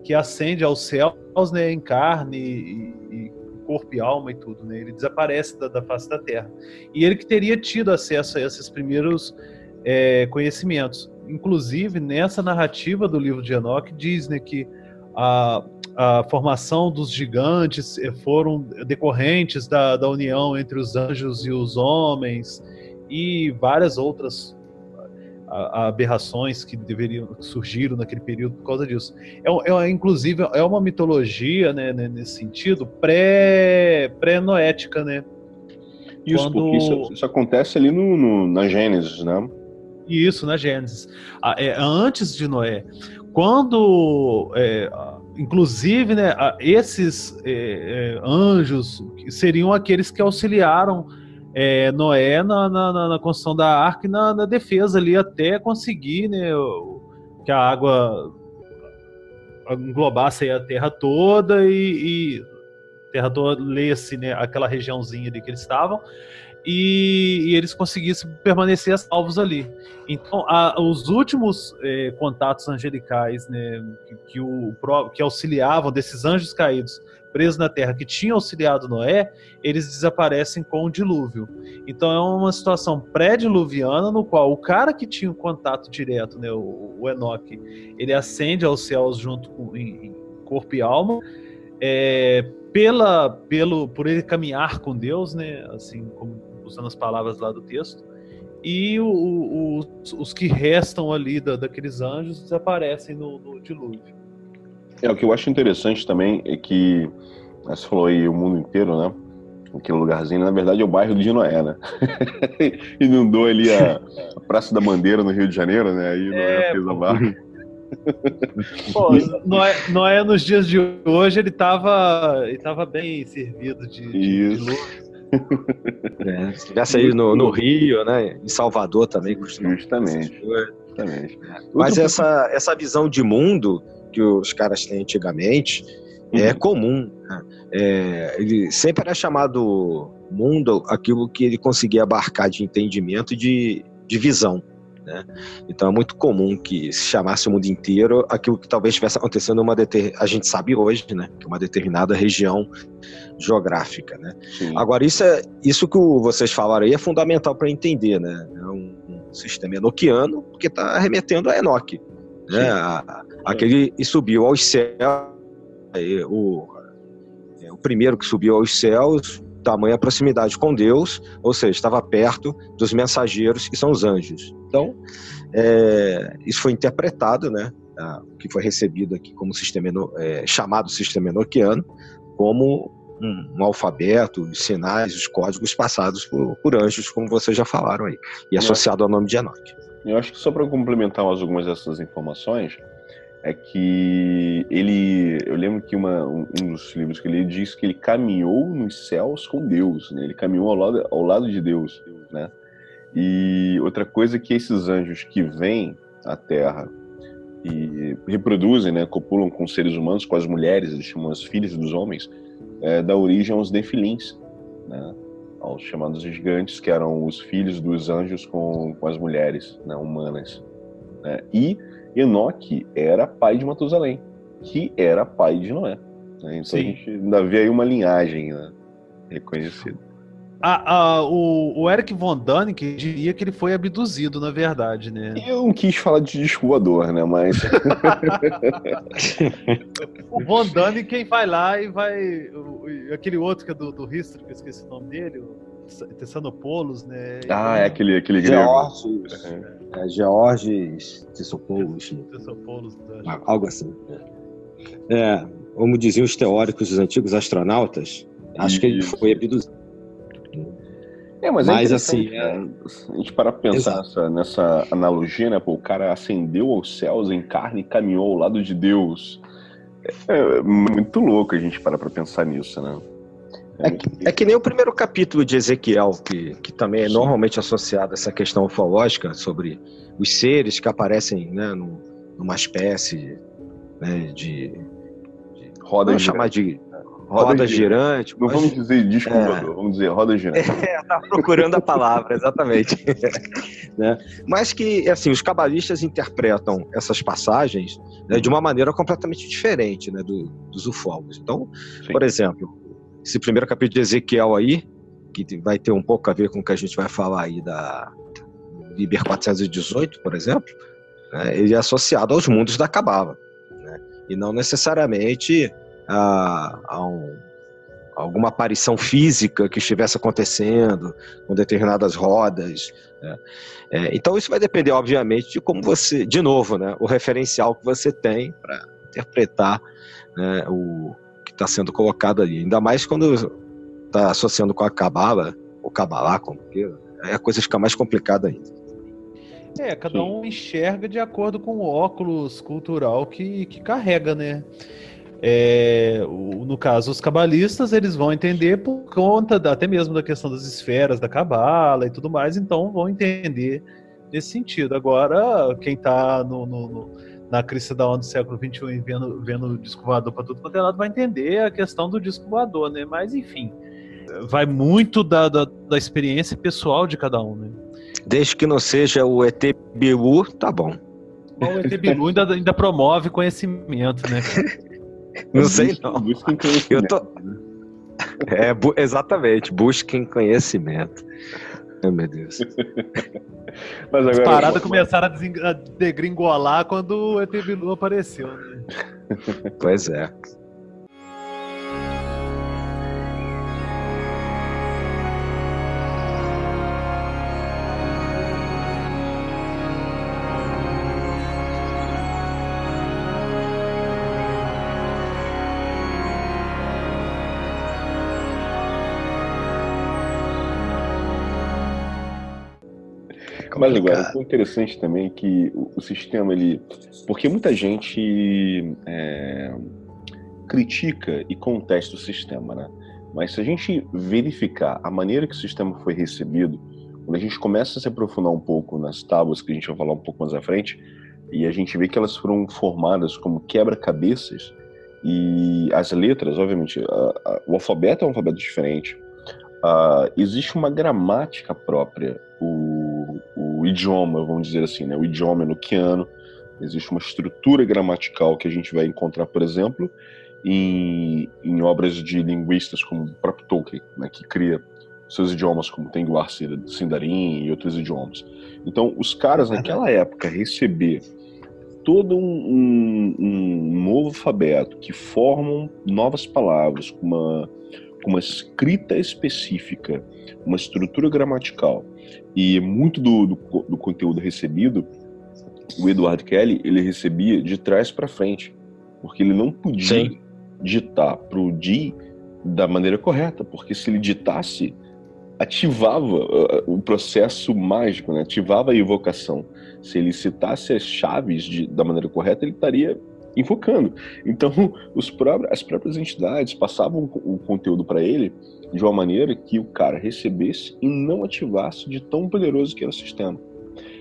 que ascende aos céus, né, em carne e, e corpo e alma e tudo, né? Ele desaparece da, da face da Terra. E ele que teria tido acesso a esses primeiros é, conhecimentos. Inclusive nessa narrativa do livro de Enoque diz, né, que a a formação dos gigantes eh, foram decorrentes da, da união entre os anjos e os homens e várias outras aberrações que deveriam que surgiram naquele período por causa disso. É, é inclusive é uma mitologia, né, nesse sentido, pré pré noética, né? Isso, Quando... porque isso, isso, acontece ali no, no, na Gênesis, né? Isso, na Gênesis. É, antes de Noé. Quando é, inclusive, né, esses é, é, anjos seriam aqueles que auxiliaram é, Noé na, na, na, construção da arca e na, na, defesa ali até conseguir né, que a água englobasse a terra toda e, e terra toda, lê-se né, aquela regiãozinha ali que eles estavam e, e, eles conseguissem permanecer salvos ali. Então, a, os últimos é, contatos angelicais né, que, que, o, que auxiliavam desses anjos caídos presos na terra, que tinham auxiliado Noé, eles desaparecem com o dilúvio. Então, é uma situação pré-diluviana no qual o cara que tinha um contato direto, né, o, o Enoque, ele ascende aos céus junto com em, em corpo e alma. É, pela, pelo, por ele caminhar com Deus, né, assim como usando as palavras lá do texto, e o, o, os, os, que restam ali da, daqueles anjos desaparecem no, no, dilúvio. É, o que eu acho interessante também é que, você falou aí o mundo inteiro, né? Aquele lugarzinho, na verdade, é o bairro de Noé, né? Inundou ali a, a, Praça da Bandeira no Rio de Janeiro, né? Aí Noé é, fez a barca. Pô, Noé, Noé, nos dias de hoje, ele estava ele tava bem servido de, de, de é, se tivesse aí no, no, Rio, né? Em Salvador também. Justamente. Justamente. Mas essa, essa visão de mundo que os caras têm antigamente é uhum. é comum. Né? É, ele sempre era chamado mundo aquilo que ele conseguia abarcar de entendimento e de, de visão. Né? Então é muito comum que se chamasse o mundo inteiro aquilo que talvez estivesse acontecendo uma deter... a gente sabe hoje, né, que uma determinada região geográfica, né? Agora isso é isso que vocês falaram aí é fundamental para entender, né? É um, um sistema enoquiano porque está remetendo a Enoque, né? A, aquele e subiu aos céus, o, é, o primeiro que subiu aos céus tamanha proximidade com Deus, ou seja, estava perto dos mensageiros que são os anjos. Então, é, isso foi interpretado, né, o que foi recebido aqui como sistema é, chamado sistema enoquiano, como um, um, alfabeto, os sinais, os códigos passados por, por, anjos, como vocês já falaram aí, e associado ao nome de Enoque. Eu acho que só para complementar algumas dessas informações, é que ele, eu lembro que uma, um, dos livros que ele diz que ele caminhou nos céus com Deus, né? Ele caminhou ao lado, ao lado de Deus, né? E outra coisa é que esses anjos que vêm à Terra e reproduzem, né, copulam com seres humanos, com as mulheres, eles chamam as filhas dos homens, é, dá origem aos nefilins, né? Aos chamados gigantes, que eram os filhos dos anjos com, com as mulheres né, humanas. Né? E Enoque era pai de Matusalém, que era pai de Noé. Né? Então Sim. a gente ainda vê aí uma linhagem né? reconhecida. Ah, ah, o, o, Eric Von Däniken diria que ele foi abduzido, na verdade, né? Eu não quis falar de descoador, né? Mas. o Von Däniken vai lá e vai. Aquele outro que é do, do History, que eu esqueci o nome dele, o Tessanopoulos, né? Ah, é aquele, aquele Georges, uhum. é, Georges Tessopoulos. Tessopoulos, algo assim. É. é, como diziam os teóricos dos antigos astronautas, acho que ele foi abduzido. É, mas, é mas é assim, né? a gente para pensar nessa, nessa, analogia, né? Pô, o cara ascendeu aos céus em carne e caminhou ao lado de Deus. É, é muito louco a gente parar para pensar nisso, né? É que, é que, nem o primeiro capítulo de Ezequiel, que, que também é Sim. normalmente associado a essa questão ufológica sobre os seres que aparecem né, numa espécie né, de, de. Roda vamos chamar de. Roda, roda girante. Não mas, vamos dizer disco é, vamos dizer roda girante. É, tá procurando a palavra, exatamente. né? Mas que, assim, os cabalistas interpretam essas passagens né, de uma maneira completamente diferente né, do, dos ufólogos. Então, Sim. por exemplo, esse primeiro capítulo de Ezequiel aí, que vai ter um pouco a ver com o que a gente vai falar aí da Liber 418, por exemplo, né, ele é associado aos mundos da Cabala, né, e não necessariamente a, a, um, alguma aparição física que estivesse acontecendo com determinadas rodas. Né. É, então isso vai depender, obviamente, de como você, de novo, né, o referencial que você tem para interpretar né, o, está sendo colocado ali. Ainda mais quando está associando com a cabala, ou cabalá, como queira, aí a coisa fica mais complicada ainda. É, cada Sim. um enxerga de acordo com o óculos cultural que, que carrega, né? É, no caso, os cabalistas, eles vão entender por conta da, até mesmo da questão das esferas da cabala e tudo mais, então vão entender nesse sentido. Agora, quem está no, no, no na crista da onda do século XXI vendo, vendo o disco voador para tudo quanto é lado, vai entender a questão do disco voador, né? Mas, enfim, vai muito da, da, da experiência pessoal de cada um, né? Desde que não seja o ET Bilu, tá bom. o ET Bilu ainda, ainda promove conhecimento, né? não sei não. Busquem conhecimento. Eu tô... É, bu exatamente, busquem conhecimento. Ai, meu Deus. Mas agora, As paradas começaram a degringolar quando o ET Bilu apareceu. Né? Pois é. Mas agora, o interessante também é que o, o, sistema, ele. Porque muita gente é, critica e contesta o sistema, né? Mas se a gente verificar a maneira que o sistema foi recebido, quando a gente começa a se aprofundar um pouco nas tábuas, que a gente vai falar um pouco mais à frente, e a gente vê que elas foram formadas como quebra-cabeças, e as letras, obviamente, a, a, o alfabeto é um alfabeto diferente, uh, existe uma gramática própria. O, o idioma, vamos dizer assim, né? o idioma enoquiano. Existe uma estrutura gramatical que a gente vai encontrar, por exemplo, em, em obras de linguistas como o próprio Tolkien, né? que cria seus idiomas, como Tenguar Sindarin e outros idiomas. Então, os caras naquela época receber todo um, um, um, novo alfabeto que formam novas palavras com uma, com uma escrita específica, uma estrutura gramatical e muito do, do, do conteúdo recebido, o Edward Kelly ele recebia de trás para frente, porque ele não podia Sim. ditar para o D da maneira correta, porque se ele ditasse ativava uh, o processo mágico, né? ativava a evocação. Se ele citasse as chaves de, da maneira correta, ele estaria invocando. Então, os próprios, as próprias entidades passavam o conteúdo para ele de uma maneira que o cara recebesse e não ativasse de tão poderoso que era o sistema.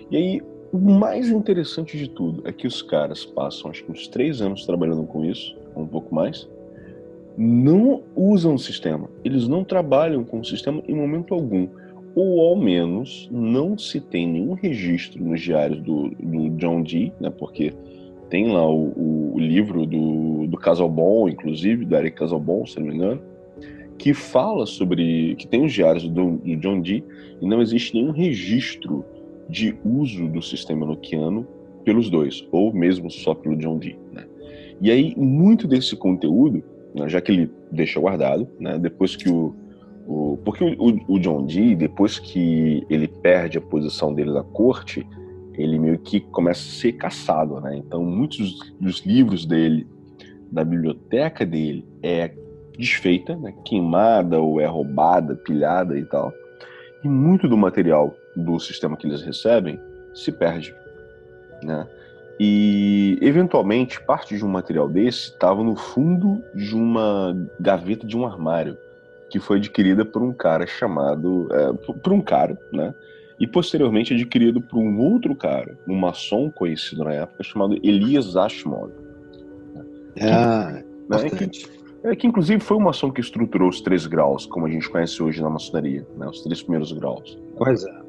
E aí, o mais interessante de tudo é que os caras passam, acho que uns três anos trabalhando com isso, um pouco mais, não usam o sistema. Eles não trabalham com o sistema em momento algum. Ou ao menos não se tem nenhum registro nos diários do, do John Dee, né, porque tem lá o, o, livro do, do Casalbon, inclusive, do Eric Casalbon, se não me engano, que fala sobre. que tem os diários do, do John Dee, e não existe nenhum registro de uso do sistema noquiano pelos dois, ou mesmo só pelo John Dee. Né? E aí, muito desse conteúdo né, já que ele deixa guardado, né, depois que o, o porque o, o, John Dee, depois que ele perde a posição dele na corte, ele meio que começa a ser caçado, né? Então muitos dos livros dele, da biblioteca dele, é desfeita, né, queimada ou é roubada, pilhada e tal. E muito do material do sistema que eles recebem se perde, né? E, eventualmente, parte de um material desse estava no fundo de uma gaveta de um armário, que foi adquirida por um cara chamado. É, por um cara, né? E posteriormente adquirido por um outro cara, um maçom conhecido na época, chamado Elias Ashmole. Ah, né? que, é, que inclusive foi o maçom que estruturou os três graus, como a gente conhece hoje na maçonaria, né? os três primeiros graus. Pois é.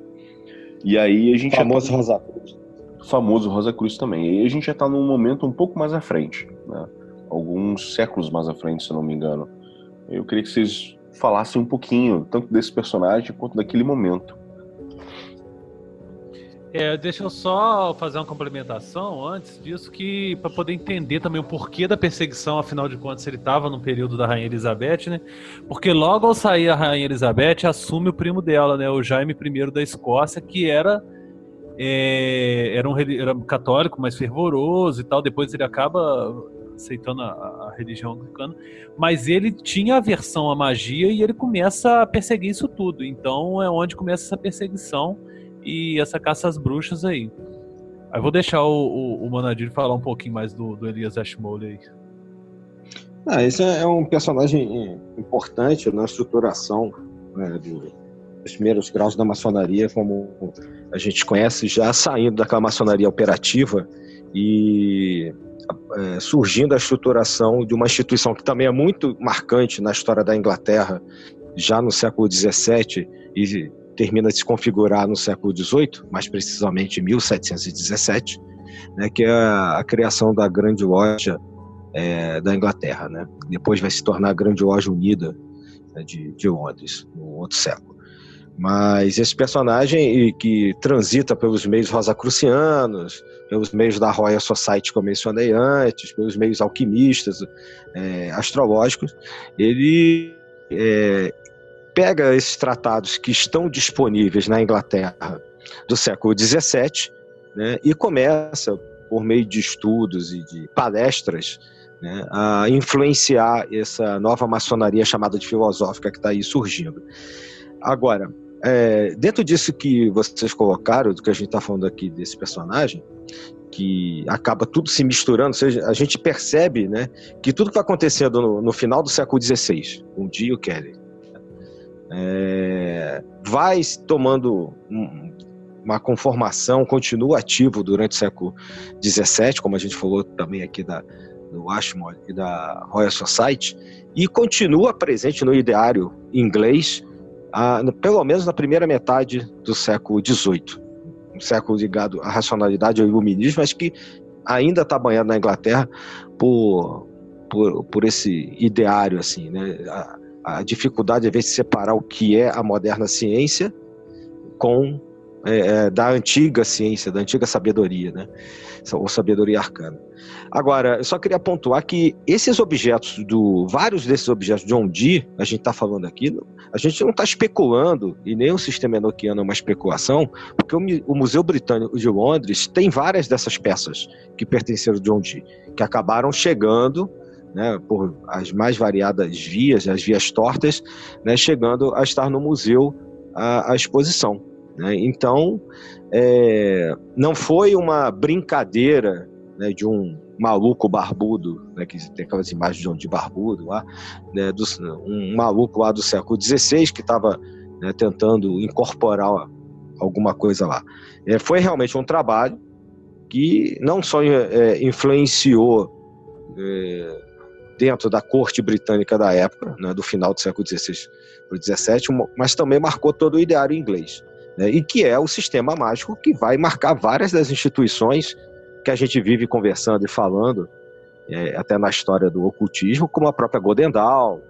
E aí a gente. O famoso já... Rosa Cruz famoso Rosa Cruz também. E a gente já está num momento um pouco mais à frente, né? alguns séculos mais à frente, se não me engano. Eu queria que vocês falassem um pouquinho, tanto desse personagem quanto daquele momento. É, deixa eu só fazer uma complementação antes disso, que para poder entender também o porquê da perseguição, afinal de contas, ele estava no período da Rainha Elizabeth, né? Porque logo ao sair a Rainha Elizabeth, assume o primo dela, né? O Jaime I da Escócia, que era é, era um era católico, mais fervoroso e tal. Depois ele acaba aceitando a, a, religião anglicana, mas ele tinha aversão à magia e ele começa a perseguir isso tudo. Então é onde começa essa perseguição e essa caça às bruxas aí. Aí vou deixar o, o, o Manadir falar um pouquinho mais do, do Elias Ashmole aí. Ah, esse é um personagem importante na estruturação né, do, os primeiros graus da maçonaria, como a gente conhece, já saindo daquela maçonaria operativa e é, surgindo a estruturação de uma instituição que também é muito marcante na história da Inglaterra, já no século XVII e termina de se configurar no século XVIII, mais precisamente em 1717, né, que é a, criação da Grande Loja é, da Inglaterra. Né? Depois vai se tornar a Grande Loja Unida né, de, de Londres, no outro século. Mas esse personagem que transita pelos meios rosacrucianos, pelos meios da Royal Society que eu mencionei antes, pelos meios alquimistas, é, astrológicos, ele é, pega esses tratados que estão disponíveis na Inglaterra do século XVII né, e começa, por meio de estudos e de palestras, né, a influenciar essa nova maçonaria chamada de filosófica que está aí surgindo. Agora, é, dentro disso que vocês colocaram, do que a gente está falando aqui desse personagem, que acaba tudo se misturando, seja, a gente percebe né, que tudo que está acontecendo no, no, final do século XVI, dia o Kelly, é, vai tomando um, uma conformação, continua ativo durante o século XVII, como a gente falou também aqui da, do Ashmore e da Royal Society, e continua presente no ideário inglês pelo menos na primeira metade do século XVIII. um século ligado à racionalidade ao iluminismo, mas que ainda está banhado na Inglaterra por, por, por esse ideário, assim, né? A, a dificuldade, às vezes, de separar o que é a moderna ciência com é, é, da antiga ciência, da antiga sabedoria, né? ou sabedoria arcana. Agora, eu só queria pontuar que esses objetos, do vários desses objetos de John Dee, a gente está falando aqui, a gente não está especulando, e nem o sistema enoquiano é uma especulação, porque o, Museu Britânico de Londres tem várias dessas peças que pertenceram a John Dee, que acabaram chegando né, por as mais variadas vias, as vias tortas, né, chegando a estar no museu a, a exposição. Né? Então, é, não foi uma brincadeira né, de um maluco barbudo, né, que tem aquelas imagens de um de barbudo lá, né, do, um maluco lá do século XVI que estava tentando incorporar alguma coisa lá. É, foi realmente um trabalho que não só é, influenciou é, dentro da corte britânica da época, né, do final do século XVI para o XVII, mas também marcou todo o ideário inglês né, e que é o sistema mágico que vai marcar várias das instituições que a gente vive conversando e falando, é, até na história do ocultismo, como a própria Golden Dawn,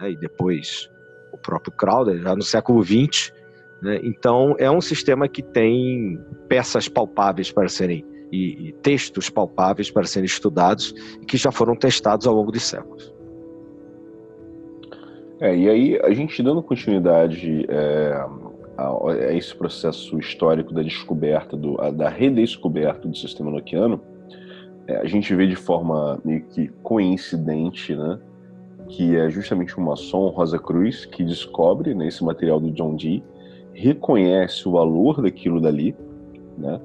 né, e depois o próprio Crowder, já no século XX. Né, então, é um sistema que tem peças palpáveis para serem, e, e textos palpáveis para serem estudados, e que já foram testados ao longo de séculos. É, e aí, a gente dando continuidade é, a, a esse processo histórico da descoberta, do, a, da redescoberta do sistema noquiano, é, a gente vê de forma meio que coincidente, né, que é justamente o maçom Rosa Cruz que descobre né, esse material do John Dee, reconhece o valor daquilo dali, né,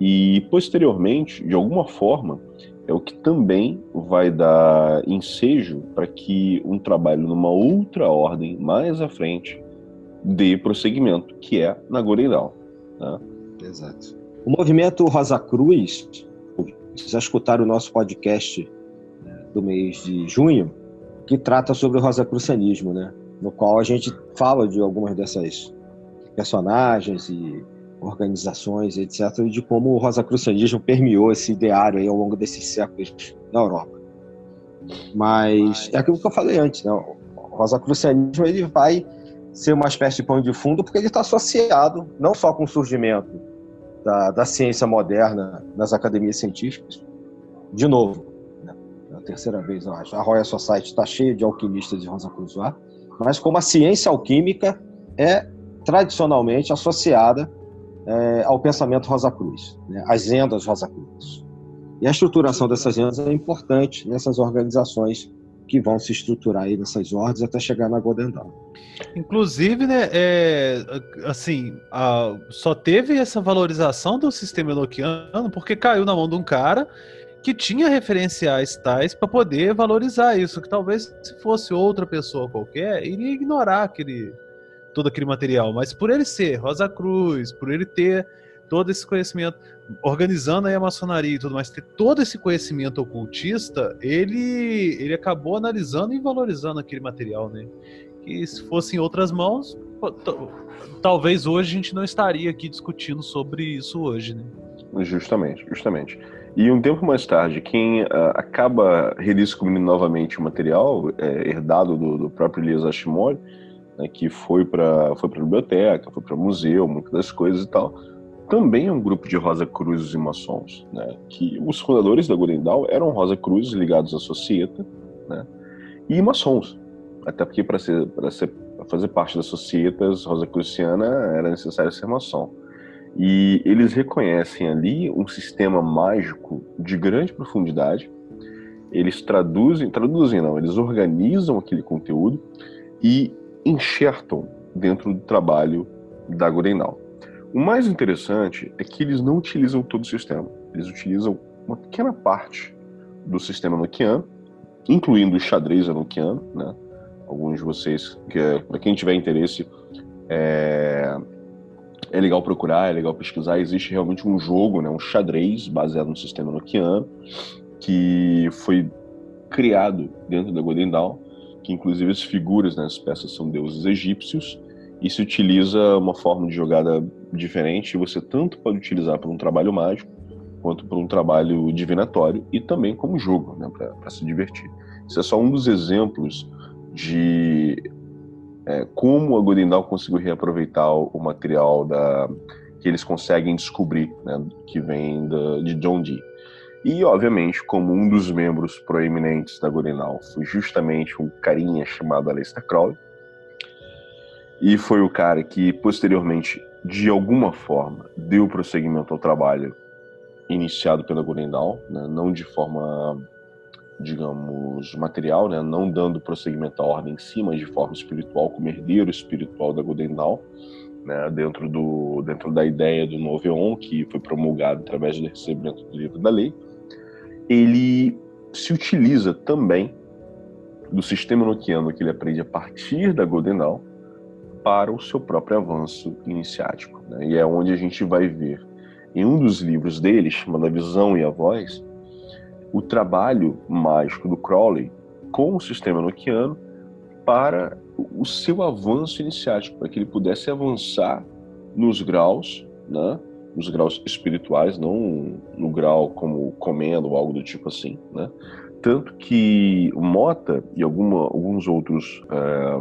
e posteriormente, de alguma forma, é o que também vai dar ensejo para que um trabalho numa outra ordem mais à frente de prosseguimento, que é na Goreirão. Né? Exato. O movimento Rosa Cruz, vocês já escutaram o nosso podcast né, do mês de junho, que trata sobre o rosacrucianismo, né? no qual a gente fala de algumas dessas personagens e organizações, etc., de como o rosacrucianismo permeou esse ideário aí ao longo desses séculos na Europa. Mas é aquilo que eu falei antes, né? o rosacrucianismo ele vai ser uma espécie de pano de fundo, porque ele está associado não só com o surgimento da, da ciência moderna nas academias científicas, de novo, né, é a terceira vez, eu acho, a Royal Society está cheia de alquimistas de Rosa lá, mas como a ciência alquímica é tradicionalmente associada é, ao pensamento Rosa Cruz, né, às lendas Rosa Cruz. E a estruturação dessas lendas é importante nessas organizações que vão se estruturar aí nessas ordens até chegar na Golden Dawn. Inclusive, né, é, assim, a, só teve essa valorização do sistema enoquiano porque caiu na mão de um cara que tinha referenciais tais para poder valorizar isso, que talvez se fosse outra pessoa qualquer, iria ignorar aquele todo aquele material, mas por ele ser Rosa Cruz, por ele ter todo esse conhecimento, organizando a maçonaria e tudo mais, ter todo esse conhecimento ocultista, ele, ele acabou analisando e valorizando aquele material, né? Que se fosse em outras mãos, talvez hoje a gente não estaria aqui discutindo sobre isso hoje, né? Justamente, justamente. E um tempo mais tarde, quem uh, acaba redescobrindo novamente o material é, herdado do, do, próprio Elias Ashimori, né, que foi para foi a biblioteca, foi para museu, muitas das coisas e tal, também é um grupo de Rosa Cruzes e maçons, né? Que os fundadores da Golden Dawn eram Rosa Cruzes ligados à Societa, né? E maçons, até porque para ser para ser pra fazer parte das Societas Rosa Cruciana era necessário ser maçom. E eles reconhecem ali um sistema mágico de grande profundidade. Eles traduzem, traduzem não, eles organizam aquele conteúdo e enxertam dentro do trabalho da Golden Dawn. O mais interessante é que eles não utilizam todo o sistema. Eles utilizam uma pequena parte do sistema Nokian, incluindo o xadrez Nokian, né? Alguns de vocês, que é, para quem tiver interesse, é, é legal procurar, é legal pesquisar. Existe realmente um jogo, né, um xadrez baseado no sistema Nokian, que foi criado dentro da Golden Dawn, que inclusive as figuras, né, as peças são deuses egípcios e se utiliza uma forma de jogada diferente. Você tanto pode utilizar para um trabalho mágico, quanto para um trabalho divinatório e também como jogo, né, para se divertir. Isso é só um dos exemplos de é, como a Godendal conseguiu reaproveitar o material da, que eles conseguem descobrir, né, que vem da, de John Dee. E, obviamente, como um dos membros proeminentes da Godendal foi justamente um carinha chamado Aleister Crowley, e foi o cara que, posteriormente, de alguma forma, deu prosseguimento ao trabalho iniciado pela Godendal, né, não de forma digamos, material, né? não dando prosseguimento à ordem em si, mas de forma espiritual, como herdeiro espiritual da Dawn, né? dentro, do, dentro da ideia do Noveon, que foi promulgado através do recebimento do livro da lei, ele se utiliza também do sistema noquiano que ele aprende a partir da Golden Dawn para o seu próprio avanço iniciático. Né? E é onde a gente vai ver, em um dos livros dele, chamado A Visão e a Voz, o trabalho mágico do Crowley com o sistema noquiano para o seu avanço iniciático, para que ele pudesse avançar nos graus, né? Nos graus espirituais, não no grau como comendo ou algo do tipo assim, né? Tanto que Mota e alguma, alguns outros é,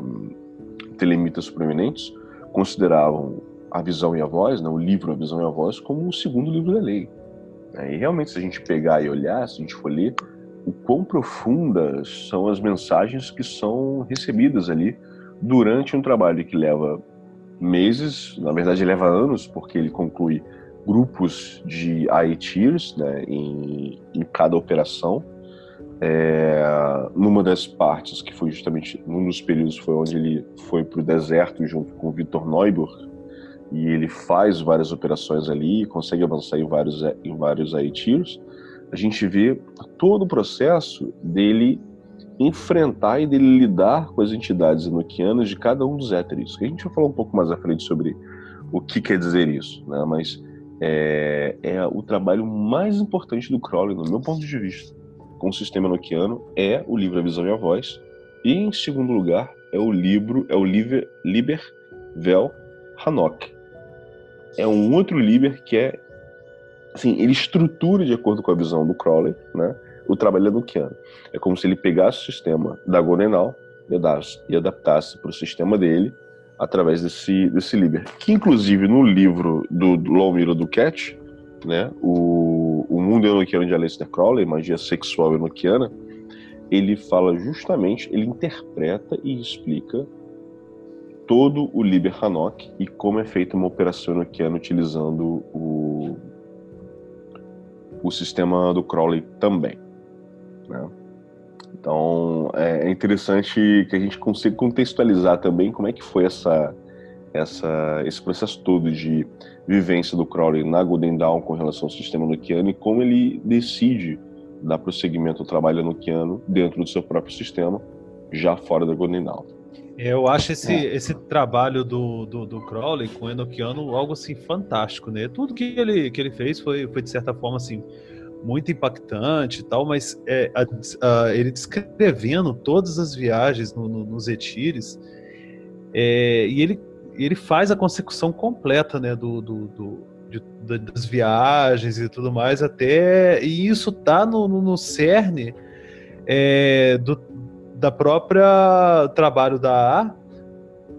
telemitas proeminentes consideravam a visão e a voz, né, o livro A Visão e a Voz, como o segundo livro da lei. Né? E realmente, se a gente pegar e olhar, se a gente for ler, o quão profundas são as mensagens que são recebidas ali durante um trabalho que leva meses, na verdade leva anos, porque ele conclui grupos de IETs né, em, em cada operação. É, numa das partes, que foi justamente num dos períodos, foi onde ele foi para o deserto junto com o Vitor Neuburg, e ele faz várias operações ali, consegue avançar em vários, em vários aí a gente vê todo o processo dele enfrentar e dele lidar com as entidades enoquianas de cada um dos éteres. A gente vai falar um pouco mais à frente sobre o que quer dizer isso, né? mas é, é o trabalho mais importante do Crowley, no meu ponto de vista, com o sistema enoquiano, é o livro A Visão e a Voz, e em segundo lugar é o livro, é o Liber, Liber Vel Hanok, é um outro Liber que é assim, ele estrutura de acordo com a visão do Crowley, né, o trabalho Keanu. É como se ele pegasse o sistema da Gorenal e adaptasse para o sistema dele através desse, desse Liber. Que, inclusive, no livro do, do Lomiro né, o, o Mundo Enoquiano de Aleister Crowley, Magia Sexual Enoquiana, ele fala justamente, ele interpreta e explica todo o Liber Hanok e como é feita uma operação enoquiana utilizando o, o sistema do Crowley também. Né? Então é, é interessante que a gente consiga contextualizar também como é que foi essa, essa, esse processo todo de vivência do Crowley na Golden Dawn com relação ao sistema enoquiano e como ele decide dar prosseguimento ao trabalho enoquiano dentro do seu próprio sistema, já fora da Golden Dawn. Eu acho esse, é. esse trabalho do, do, do Crowley com o Enochiano algo assim fantástico, né? Tudo que ele, que ele fez foi, foi de certa forma assim muito impactante e tal, mas é, a, a, ele descrevendo todas as viagens no, no, nos Etires é, e ele, ele faz a consecução completa, né, do, do, do de, das viagens e tudo mais até e isso tá no, no, no cerne é, do, da própria trabalho da A,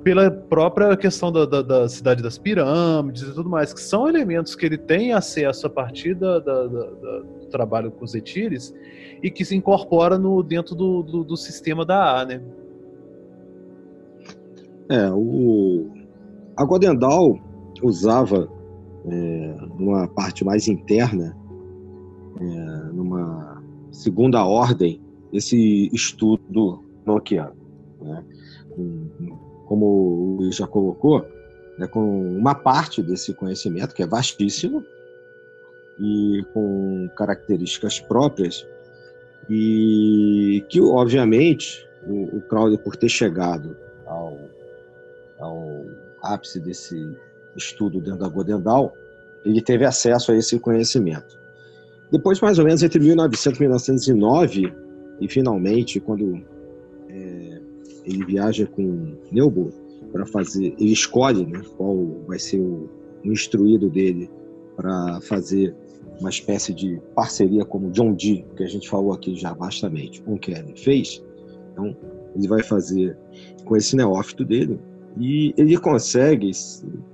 pela própria questão da, da, da, cidade das pirâmides e tudo mais, que são elementos que ele tem acesso a partir da, do trabalho com os etires e que se incorpora no, dentro do, do, do sistema da A, né? É, o... a Godendal usava é, numa parte mais interna, é, numa segunda ordem, esse estudo noquiano. Né? Como o Luiz já colocou, né, com uma parte desse conhecimento, que é vastíssimo, e com características próprias, e que, obviamente, o, o Crowley, por ter chegado ao, ao ápice desse estudo dentro da Godendal, ele teve acesso a esse conhecimento. Depois, mais ou menos entre 1900 e 1909, e finalmente, quando é, ele viaja com Neuburg, para fazer, ele escolhe né, qual vai ser o, o instruído dele para fazer uma espécie de parceria como John Dee, que a gente falou aqui já vastamente, o Kelly fez. Então, ele vai fazer com esse neófito dele e ele consegue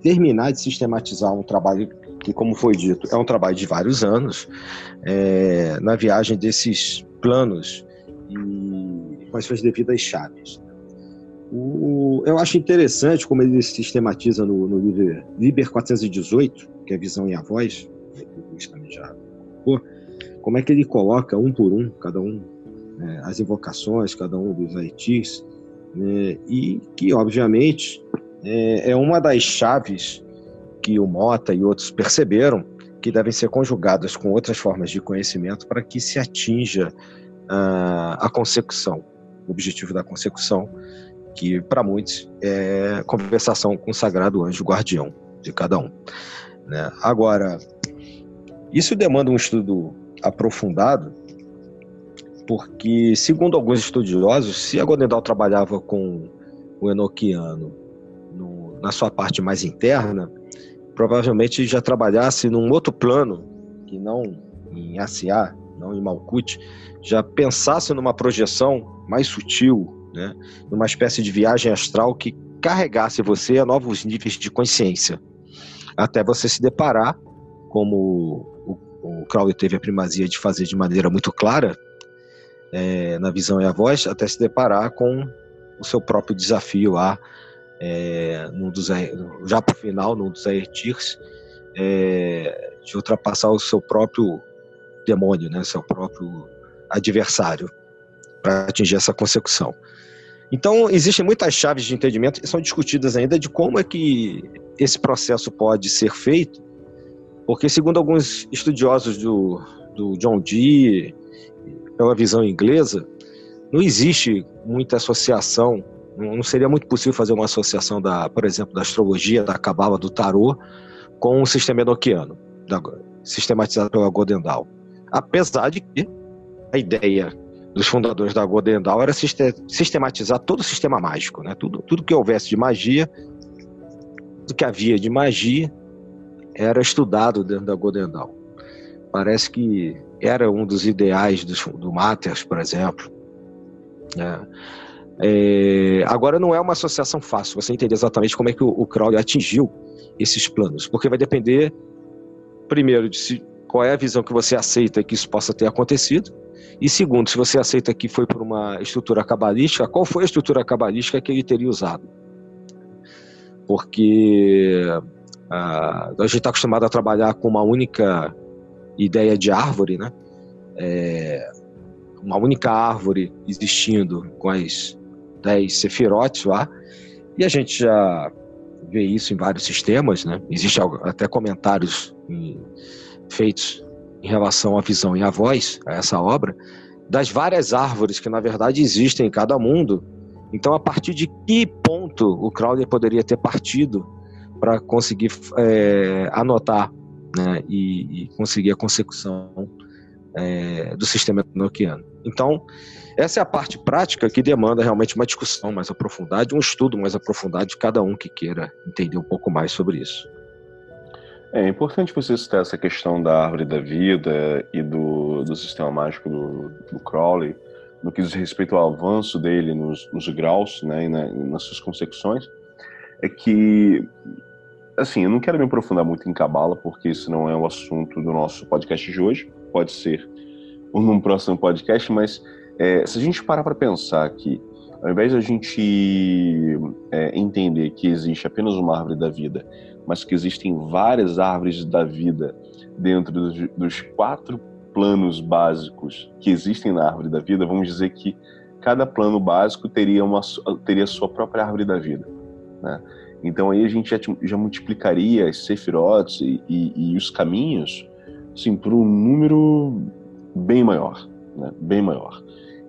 terminar de sistematizar um trabalho que, como foi dito, é um trabalho de vários anos, é, na viagem desses planos e com as suas devidas chaves. O, eu acho interessante como ele sistematiza no, no Liber, Liber 418, que é Visão e a Voz, já como é que ele coloca um por um, cada um, né, as invocações, cada um dos aitis, né, e que, obviamente, é, é uma das chaves que o Mota e outros perceberam que devem ser conjugadas com outras formas de conhecimento para que se atinja uh, a consecução, o objetivo da consecução, que para muitos é conversação com o sagrado anjo guardião de cada um. Né? Agora, isso demanda um estudo aprofundado, porque, segundo alguns estudiosos, se a Godendal trabalhava com o Enochiano no, na sua parte mais interna, provavelmente já trabalhasse num outro plano, que não em ACA, não em Malkuth, já pensasse numa projeção mais sutil, né, numa espécie de viagem astral que carregasse você a novos níveis de consciência, até você se deparar, como o, o Crowley teve a primazia de fazer de maneira muito clara, é, na visão e a voz, até se deparar com o seu próprio desafio lá, é, num dos, já para o final, num dos Aertirs, é, de ultrapassar o seu próprio demônio, né, seu próprio adversário, para atingir essa consecução. Então, existem muitas chaves de entendimento que são discutidas ainda de como é que esse processo pode ser feito, porque, segundo alguns estudiosos do, do John Dee, pela visão inglesa, não existe muita associação, não seria muito possível fazer uma associação, da, por exemplo, da astrologia, da cabala, do tarô, com o sistema enoquiano, sistematizado pela Godendal. Apesar de que a ideia dos fundadores da Godendal era sistematizar todo o sistema mágico, né? tudo, tudo que houvesse de magia, tudo que havia de magia, era estudado dentro da Godendal. Parece que era um dos ideais do, do Matters, por exemplo. É. É, agora não é uma associação fácil você entender exatamente como é que o, o Crowley atingiu esses planos, porque vai depender, primeiro, de se, qual é a visão que você aceita que isso possa ter acontecido, e segundo, se você aceita que foi por uma estrutura cabalística, qual foi a estrutura cabalística que ele teria usado? Porque a gente está acostumado a trabalhar com uma única ideia de árvore, né? É, uma única árvore existindo com as dez sefirotes lá, e a gente já vê isso em vários sistemas, né? Existem até comentários em, feitos em relação à visão e à voz, a essa obra, das várias árvores que na verdade existem em cada mundo. Então, a partir de que ponto o Crowley poderia ter partido para conseguir é, anotar né, e, e, conseguir a consecução é, do sistema enoquiano. Então, essa é a parte prática que demanda realmente uma discussão mais aprofundada, um estudo mais aprofundado de cada um que queira entender um pouco mais sobre isso. É importante você citar essa questão da árvore da vida e do, do sistema mágico do, do Crowley, no que diz respeito ao avanço dele nos, nos graus né, e na, nas suas consecuções, é que assim, eu não quero me aprofundar muito em cabala, porque isso não é o assunto do nosso podcast de hoje. Pode ser num próximo podcast, mas é, se a gente parar para pensar que, ao invés de a gente é, entender que existe apenas uma árvore da vida, mas que existem várias árvores da vida dentro dos, dos quatro planos básicos que existem na árvore da vida, vamos dizer que cada plano básico teria uma teria sua própria árvore da vida, né? Então aí a gente já, já multiplicaria as sefirotes e, e, e, os caminhos assim, por um número bem maior, né? bem maior.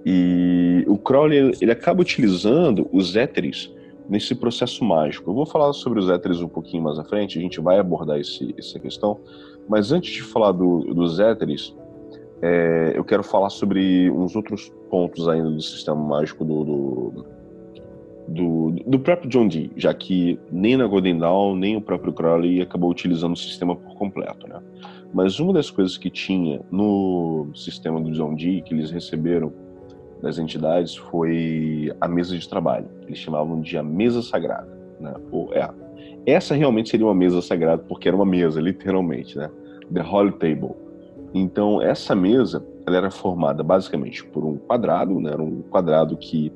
E o Crowley ele acaba utilizando os éteres nesse processo mágico. Eu vou falar sobre os éteres um pouquinho mais à frente, a gente vai abordar esse, essa questão, mas antes de falar do, dos éteres, é, eu quero falar sobre uns outros pontos ainda do sistema mágico do, do do, do próprio John Dee, já que nem na Golden Dawn, nem o próprio Crowley acabou utilizando o sistema por completo, né? Mas uma das coisas que tinha no sistema do John Dee, que eles receberam das entidades, foi a mesa de trabalho. Eles chamavam de a mesa sagrada, né? Ou, é, essa realmente seria uma mesa sagrada, porque era uma mesa, literalmente, né? The Holy Table. Então, essa mesa, ela era formada basicamente por um quadrado, né? Era um quadrado que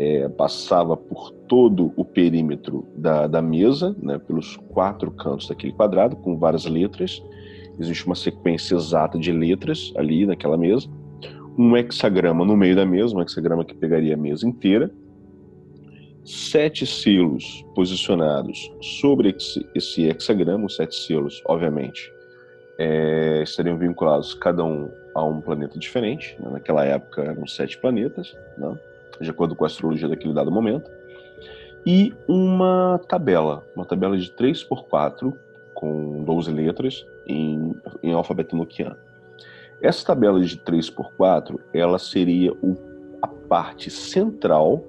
é, passava por todo o perímetro da, da mesa, né, pelos quatro cantos daquele quadrado, com várias letras. Existe uma sequência exata de letras ali naquela mesa. Um hexagrama no meio da mesa, um hexagrama que pegaria a mesa inteira. Sete selos posicionados sobre esse hexagrama, os sete selos, obviamente, é, estariam vinculados cada um a um planeta diferente. Né? Naquela época eram sete planetas. Né? De acordo com a astrologia daquele dado momento, e uma tabela, uma tabela de 3 por 4 com 12 letras em, em alfabeto noquiano. Essa tabela de 3 por 4 ela seria o, a parte central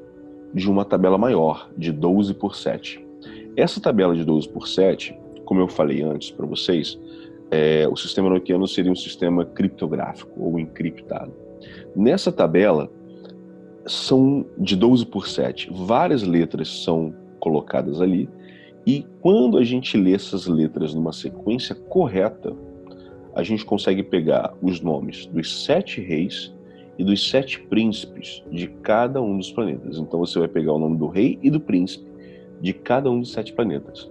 de uma tabela maior, de 12 por 7. Essa tabela de 12 por 7, como eu falei antes para vocês, é, o sistema noquiano seria um sistema criptográfico ou encriptado. Nessa tabela, são de 12 por 7. Várias letras são colocadas ali. E quando a gente lê essas letras numa sequência correta, a gente consegue pegar os nomes dos sete reis e dos sete príncipes de cada um dos planetas. Então você vai pegar o nome do rei e do príncipe de cada um dos sete planetas.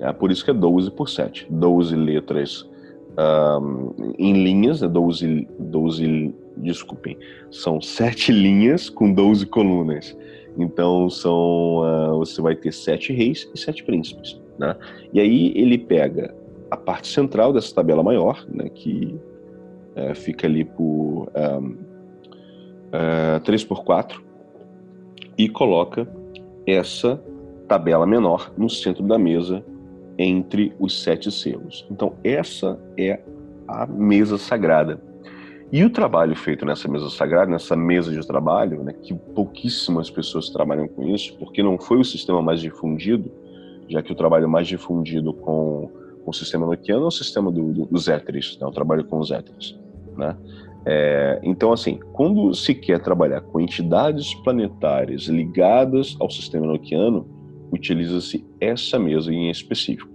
É por isso que é 12 por 7. 12 letras um, em linhas, né? 12, 12 desculpem, são sete linhas com 12 colunas. Então são uh, você vai ter sete reis e sete príncipes, né? E aí ele pega a parte central dessa tabela maior, né, que uh, fica ali por um, uh, 3 por 4 e coloca essa tabela menor no centro da mesa entre os sete selos. Então essa é a mesa sagrada e o trabalho feito nessa mesa sagrada, nessa mesa de trabalho, né, que pouquíssimas pessoas trabalham com isso, porque não foi o sistema mais difundido, já que o trabalho mais difundido com, com o sistema noquiano é o sistema do, do, dos éteres, né, o trabalho com os éteres. Né? É, então, assim, quando se quer trabalhar com entidades planetárias ligadas ao sistema noquiano, utiliza-se essa mesa em específico.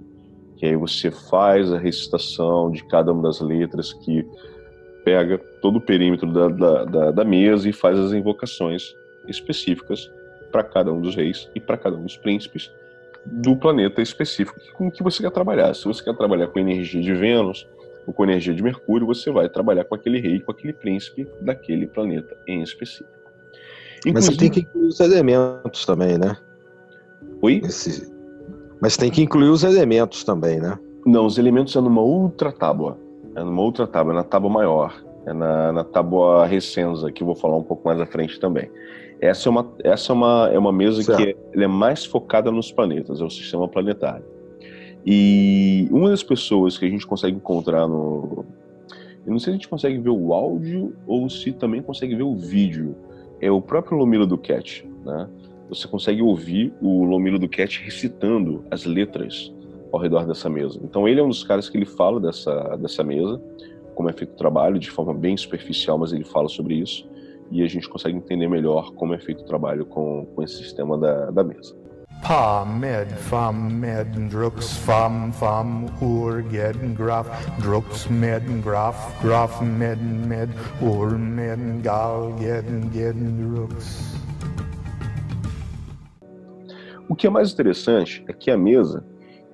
Que aí você faz a recitação de cada uma das letras que pega todo o perímetro da, da, da, da mesa e faz as invocações específicas para cada um dos reis e para cada um dos príncipes do planeta específico com que você quer trabalhar. Se você quer trabalhar com energia de Vênus ou com energia de Mercúrio, você vai trabalhar com aquele rei, com aquele príncipe daquele planeta em específico. Inclusive... Mas você tem que incluir os elementos também, né? Oi? Esse... Mas tem que incluir os elementos também, né? Não, os elementos é numa outra tábua. É numa outra tábua, é na tábua maior. É na, na tábua recensa, que eu vou falar um pouco mais à frente também. Essa é uma, essa é uma, é uma mesa certo. que é, é mais focada nos planetas, é o sistema planetário. E uma das pessoas que a gente consegue encontrar no. Eu não sei se a gente consegue ver o áudio ou se também consegue ver o vídeo. É o próprio Lomilo do Cat, né? Você consegue ouvir o Lomilo do Cat recitando as letras ao redor dessa mesa. Então ele é um dos caras que ele fala dessa, dessa mesa, como é feito o trabalho, de forma bem superficial, mas ele fala sobre isso, e a gente consegue entender melhor como é feito o trabalho com, com esse sistema da, da mesa. Fam drux fam fam ur ged graf drux med graf graf med med ur med gal ged ged drux. O que é mais interessante é que a mesa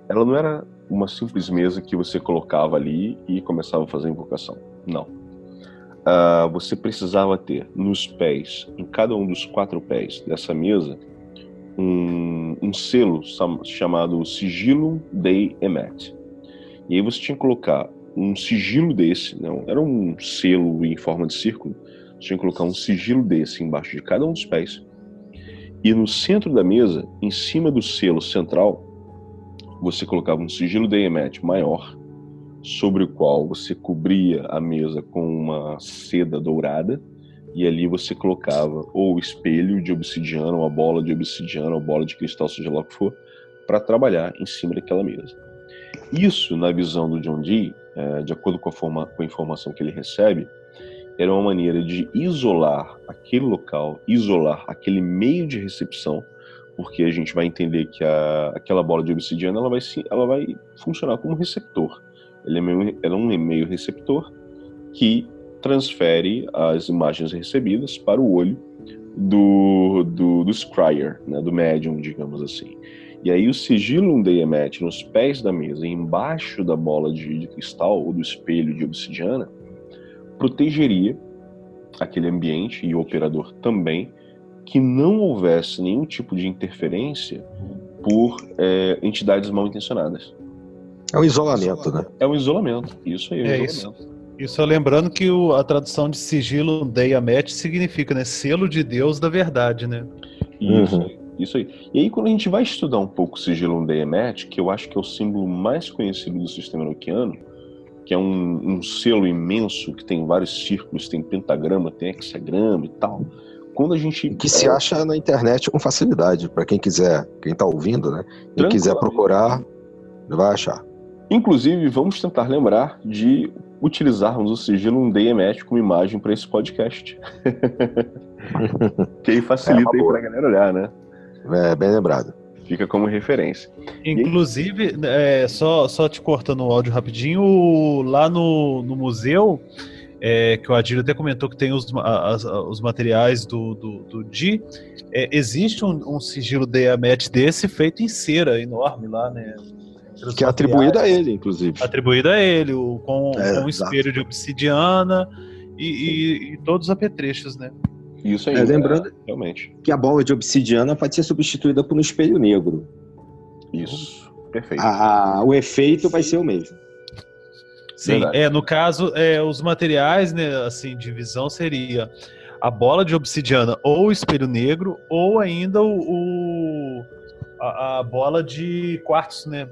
ela não era uma simples mesa que você colocava ali e começava a fazer invocação. Não. Uh, você precisava ter nos pés, em cada um dos quatro pés dessa mesa, um, um selo chamado Sigilo Dei Emet. E aí você tinha que colocar um sigilo desse, não, era um selo em forma de círculo, você tinha que colocar um sigilo desse embaixo de cada um dos pés. E no centro da mesa, em cima do selo central, você colocava um sigilo de Emet maior, sobre o qual você cobria a mesa com uma seda dourada, e ali você colocava ou espelho de obsidiana, uma bola de obsidiana, ou bola de cristal, seja lá o que for, para trabalhar em cima daquela mesa. Isso, na visão do John Dee, é, de acordo com a, forma, com a informação que ele recebe, era uma maneira de isolar aquele local, isolar aquele meio de recepção, porque a gente vai entender que a, aquela bola de obsidiana ela vai, ela vai funcionar como receptor. Ele é, meio, ela é um e-mail receptor que transfere as imagens recebidas para o olho do, do, do scryer, né, do médium, digamos assim. E aí o sigilo Undeyemet nos pés da mesa, embaixo da bola de, de cristal ou do espelho de obsidiana, protegeria aquele ambiente e o operador também que não houvesse nenhum tipo de interferência por é, entidades mal intencionadas. É um isolamento, né? É um isolamento. Isso aí, é, um é isolamento. Isso. Isso lembrando que o, a tradução de sigilo Deyamet significa, né, selo de Deus da verdade, né? Isso, uhum. isso aí. E aí quando a gente vai estudar um pouco o sigilo Deyamet, que eu acho que é o símbolo mais conhecido do sistema enoquiano, que é um, um, selo imenso que tem vários círculos, tem pentagrama, tem hexagrama e tal. Quando a gente que se acha na internet com facilidade para quem quiser, quem está ouvindo, né? Quem quiser procurar, vai achar. Inclusive, vamos tentar lembrar de utilizarmos o sigilo um DMS como imagem para esse podcast. que aí facilita é aí para a galera olhar, né? É, bem lembrado. Fica como referência. Inclusive, é, só, só te cortando o áudio rapidinho, lá no, no museu, é, que o Adílio até comentou que tem os, as, os materiais do, do, do Di, é, existe um, um sigilo DMET desse feito em cera enorme lá, né? Que é atribuído a ele, inclusive. Atribuído a ele, o, com, é, com um espelho de obsidiana e, e, e, todos os apetrechos, né? Isso aí. É, lembrando é, realmente. que a bola de obsidiana pode ser substituída por um espelho negro. Isso, perfeito. A, o efeito vai ser o mesmo. Sim, é, no caso, é, os materiais, né, assim, de visão seria a bola de obsidiana ou o espelho negro, ou ainda o, o a, a, bola de quartzo, né?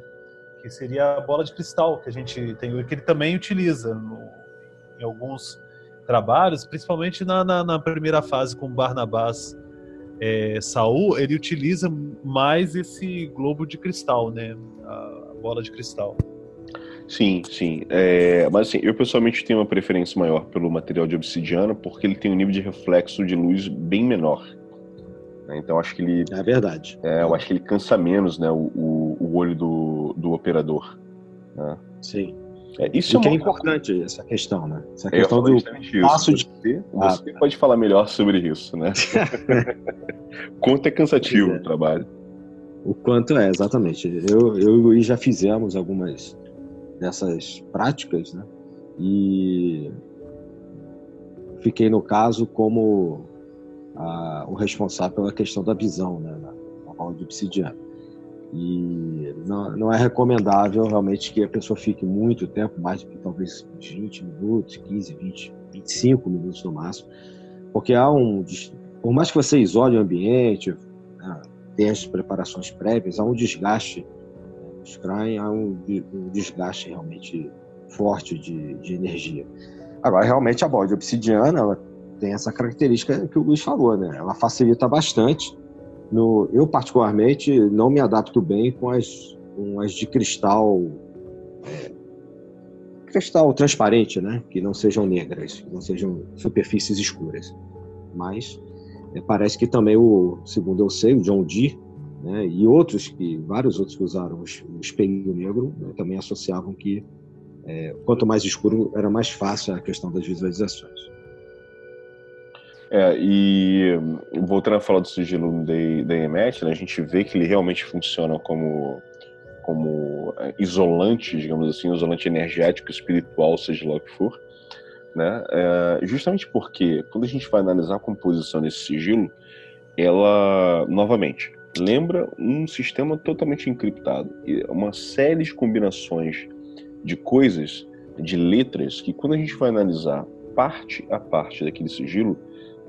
que seria a bola de cristal que a gente tem, que ele também utiliza no, em alguns trabalhos, principalmente na, na, na primeira fase com Barnabás é, Saul, ele utiliza mais esse globo de cristal, né? A bola de cristal. Sim, sim. É, mas assim, eu pessoalmente tenho uma preferência maior pelo material de obsidiana porque ele tem um nível de reflexo de luz bem menor. Né? Então acho que ele. É verdade. É, eu acho que ele cansa menos né, o, o, olho do, do operador. Né? Sim. É, isso é, que é importante essa questão, né? Essa questão do passo de. Você, você ah, pode falar melhor sobre isso, né? Quanto é cansativo é. o trabalho. O quanto é, exatamente. Eu, eu e já fizemos algumas dessas práticas, né? E fiquei no caso como a, o responsável pela questão da visão né, na, aula de obsidiana. E não, não, é recomendável realmente que a pessoa fique muito tempo, mais do que talvez 20 minutos, 15, 20, 25 minutos no máximo, porque há um. Por mais que você isole o ambiente, né, tenha as preparações prévias, há um desgaste crânios, há um, um, desgaste realmente forte de, de energia. Agora, realmente, a bola de obsidiana ela tem essa característica que o Luiz falou, né? Ela facilita bastante. No, eu, particularmente, não me adapto bem com as, com as de cristal. É, cristal transparente, né? Que não sejam negras, que não sejam superfícies escuras. Mas é, parece que também o, segundo eu sei, o John Dee, né, e outros que vários outros que usaram o, espelho negro né, também associavam que é, quanto mais escuro era mais fácil a questão das visualizações. É, e voltando a falar do sigilo da EMET, né, a gente vê que ele realmente funciona como, como é, isolante, digamos assim, isolante energético, espiritual, seja lá o que for. Né? É, justamente porque, quando a gente vai analisar a composição desse sigilo, ela, novamente, lembra um sistema totalmente encriptado. Uma série de combinações de coisas, de letras, que quando a gente vai analisar parte a parte daquele sigilo,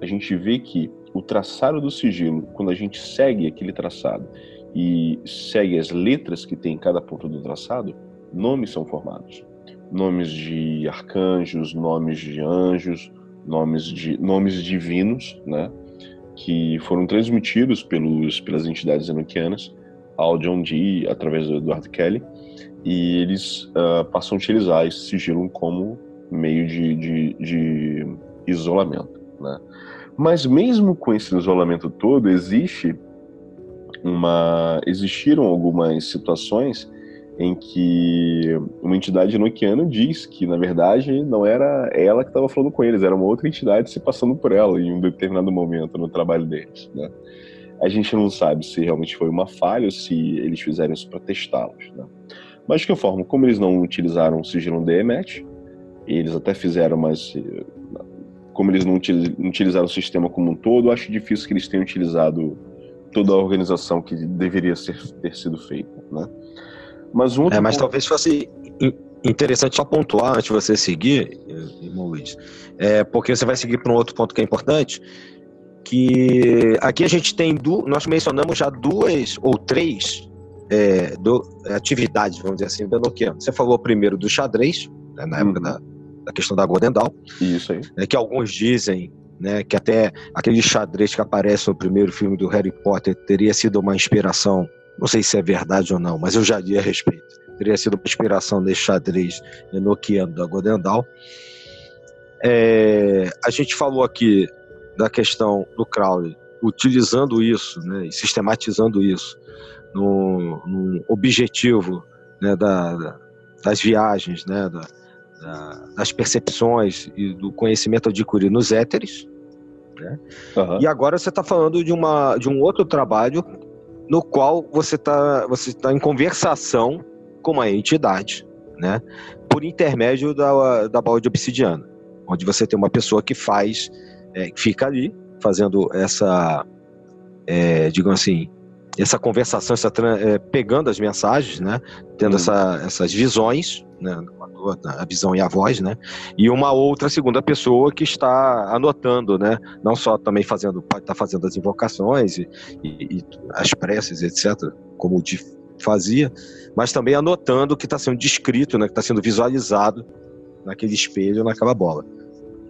a gente vê que o traçado do sigilo, quando a gente segue aquele traçado e segue as letras que tem em cada ponto do traçado, nomes são formados. Nomes de arcanjos, nomes de anjos, nomes, de, nomes divinos, né? Que foram transmitidos pelos, pelas entidades enoquianas ao John Dee através do Edward Kelly e eles uh, passam a utilizar esse sigilo como meio de, de, de isolamento, né? Mas mesmo com esse isolamento todo, existe uma existiram algumas situações em que uma entidade enoquiana diz que, na verdade, não era ela que estava falando com eles, era uma outra entidade se passando por ela em um determinado momento no trabalho deles. Né? A gente não sabe se realmente foi uma falha ou se eles fizeram isso para testá-los. Né? Mas, de qualquer forma, como eles não utilizaram o sigilo DMET, eles até fizeram, mas como eles não utilizaram o sistema como um todo, acho difícil que eles tenham utilizado toda a organização que deveria ser, ter sido feita. Né? Mas, um é, mas ponto... talvez fosse interessante só pontuar antes de você seguir, irmão Luiz, é, porque você vai seguir para um outro ponto que é importante, que aqui a gente tem, du... nós mencionamos já duas ou três é, do, atividades, vamos dizer assim, do Enochiano. Você falou primeiro do xadrez, né, na época uhum. da, da, questão da Golden Dawn. Isso aí. É, que alguns dizem né, que até aquele xadrez que aparece no primeiro filme do Harry Potter teria sido uma inspiração não sei se é verdade ou não, mas eu já li a respeito. Teria sido uma inspiração desse xadrez enoquiano da Godendal. É, a gente falou aqui da questão do Crowley, utilizando isso né, e sistematizando isso no, no objetivo né, da, da, das viagens, né, da, das percepções e do conhecimento adquirido nos éteres. Né? Uhum. E agora você está falando de, uma, de um outro trabalho no qual você está você tá em conversação com uma entidade, né? Por intermédio da, da balde obsidiana, onde você tem uma pessoa que faz, é, fica ali fazendo essa, é, digamos assim, essa conversação, essa, é, pegando as mensagens, né? Tendo uhum. essa, essas visões, né? a visão e a voz, né? E uma outra segunda pessoa que está anotando, né? Não só também fazendo, pode estar fazendo as invocações e, e, e as preces, etc., como o Di fazia, mas também anotando o que está sendo descrito, né? Que está sendo visualizado naquele espelho, naquela bola.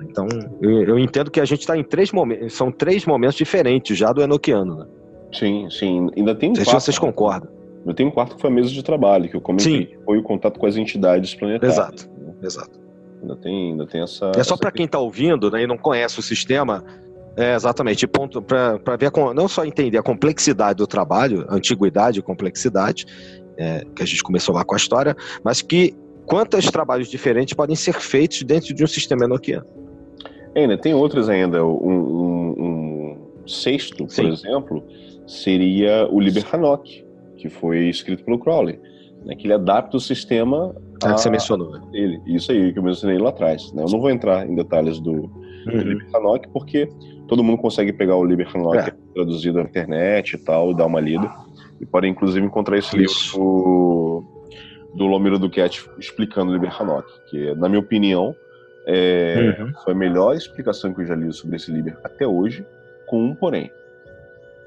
Então, eu, eu entendo que a gente está em três momentos, são três momentos diferentes já do Enoquiano, né? Sim, sim. Ainda tem um se vocês concordam. Eu tenho um quarto que foi a mesa de trabalho, que eu comentei, Sim. foi o contato com as entidades planetárias. Exato, né? exato. Ainda tem, ainda tem essa. É só para quem está ouvindo né, e não conhece o sistema, é, exatamente, ponto para ver a, não só entender a complexidade do trabalho, a antiguidade e complexidade, é, que a gente começou lá com a história, mas que quantos trabalhos diferentes podem ser feitos dentro de um sistema enoquiano. Ainda tem outros ainda. Um, um, um sexto, por Sim. exemplo, seria o Liber Hanok, que foi escrito pelo Crowley, né, que ele adapta o sistema a, que você mencionou. Né? Ele, isso aí que eu mencionei lá atrás. Né? Eu não vou entrar em detalhes do, uhum. do Liber Hanok, porque todo mundo consegue pegar o Liber Hanok é. traduzido na internet e tal, e dar uma lida. E podem, inclusive, encontrar esse isso. livro do, do Lomiro Duquette explicando o Liber Hanok, que, na minha opinião, é, uhum. foi a melhor explicação que eu já li sobre esse Liber até hoje, com um porém.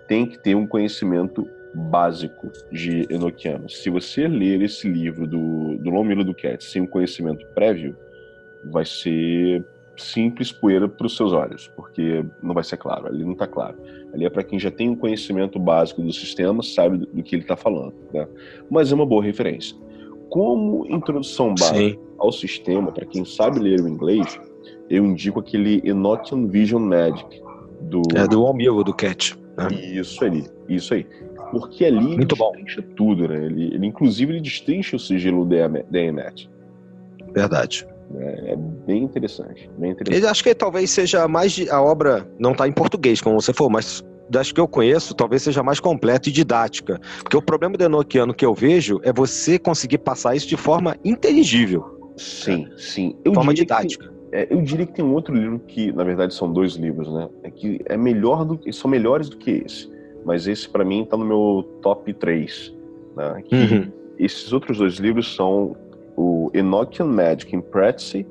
Tem que ter um conhecimento básico de Enochiano. Se você ler esse livro do, do Lomilo Duquette sem um conhecimento prévio, vai ser simples poeira para os seus olhos, porque não vai ser claro, ali não está claro. Ali é para quem já tem um conhecimento básico do sistema, sabe do, do que ele está falando. Né? Mas é uma boa referência. Como introdução básica ao sistema, para quem sabe ler o inglês, eu indico aquele Enochian Vision Magic. Do... É do Omil, do Cat. Né? Isso aí, isso aí. Porque ali Muito ele destrincha tudo, né? Ele, ele, inclusive, ele destrincha o sigilo DMET. Verdade. É, é, bem interessante, bem interessante. Eu acho que talvez seja mais. A obra não está em português, como você falou, mas das que eu conheço, talvez seja mais completa e didática. Porque o problema do Enochiano que eu vejo é você conseguir passar isso de forma inteligível. Sim, sim. Eu forma didática. Que, é, eu diria que tem um outro livro que, na verdade, são dois livros, né? É que é melhor do que. são melhores do que esse mas esse para mim está no meu top 3. Né? Uhum. Esses outros dois livros são o Enochian Magic in Practice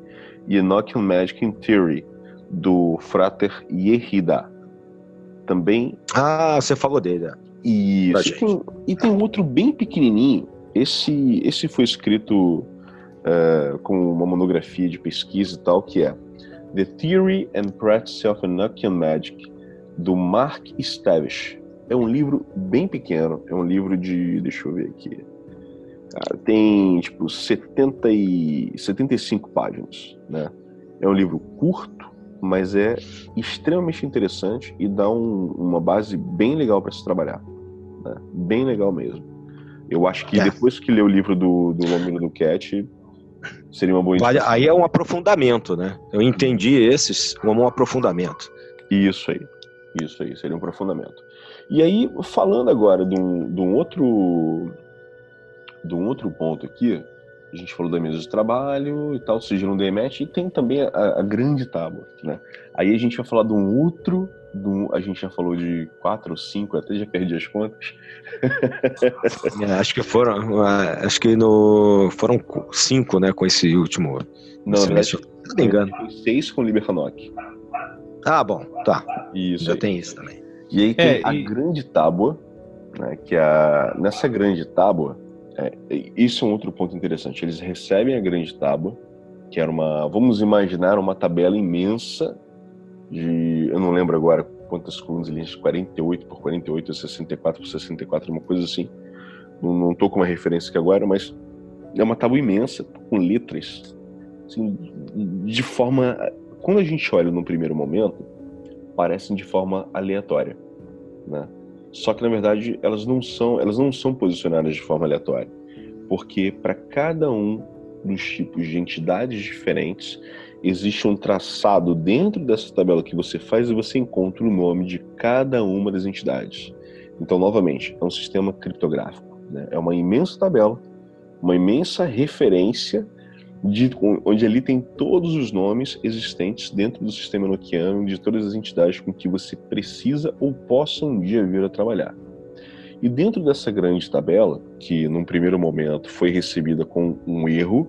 e Enochian Magic in Theory, do Frater Yehida. Também. Ah, você falou dele. E, e, tem, e tem outro bem pequenininho. Esse, esse foi escrito uh, com uma monografia de pesquisa e tal, que é The Theory and Practice of Enochian Magic, do Mark Stavish. É um livro bem pequeno, é um livro de. Deixa eu ver aqui. Cara, tem tipo 70 e, 75 páginas, né? É um livro curto, mas é extremamente interessante e dá um, uma base bem legal para se trabalhar. Né? Bem legal mesmo. Eu acho que é. depois que ler o livro do, do Lomino do Cat, seria uma boa vale, Aí é um aprofundamento, né? Eu entendi esses como um aprofundamento. Isso aí. Isso aí, seria um aprofundamento. E aí, falando agora de um, de um outro de um outro ponto aqui, a gente falou da mesa de trabalho e tal, seja no DMET, e tem também a, a, grande tábua, né? Aí a gente vai falar de um outro, um, a gente já falou de quatro ou cinco, até já perdi as contas. é, acho que foram, acho que no, foram cinco, né, com esse último. Não, esse, verdade, não me engano. Seis com o Libertanok. Ah, bom, tá. Isso. Já aí. tem isso também. E aí tem é, a e... grande tábua, né, que é a, nessa grande tábua, é, isso é um outro ponto interessante. Eles recebem a grande tábua, que era uma, vamos imaginar uma tabela imensa de, eu não lembro agora quantas colunas linhas, 48 por 48, 64 por 64, uma coisa assim. Não, não tô com uma referência aqui agora, mas é uma tábua imensa com letras, assim, de forma, quando a gente olha no primeiro momento, parecem de forma aleatória, né? Só que na verdade elas não são, elas não são posicionadas de forma aleatória, porque para cada um dos tipos de entidades diferentes existe um traçado dentro dessa tabela que você faz e você encontra o nome de cada uma das entidades. Então, novamente, é um sistema criptográfico, né? é uma imensa tabela, uma imensa referência de, onde ali tem todos os nomes existentes dentro do sistema enoquiano de todas as entidades com que você precisa ou possa um dia vir a trabalhar. E dentro dessa grande tabela, que num primeiro momento foi recebida com um erro,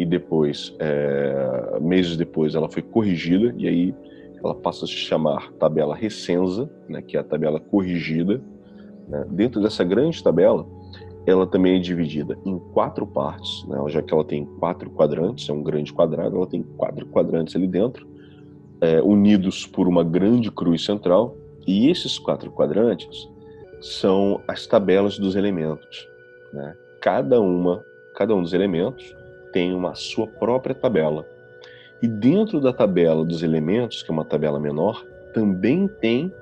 e depois, é, meses depois, ela foi corrigida, e aí ela passa a se chamar tabela recensa, né, que é a tabela corrigida. Né? Dentro dessa grande tabela, ela também é dividida em quatro partes, né? já que ela tem quatro quadrantes, é um grande quadrado, ela tem quatro quadrantes ali dentro, é, unidos por uma grande cruz central, e esses quatro quadrantes são as tabelas dos elementos. Né? Cada uma, cada um dos elementos tem uma sua própria tabela. E dentro da tabela dos elementos, que é uma tabela menor, também tem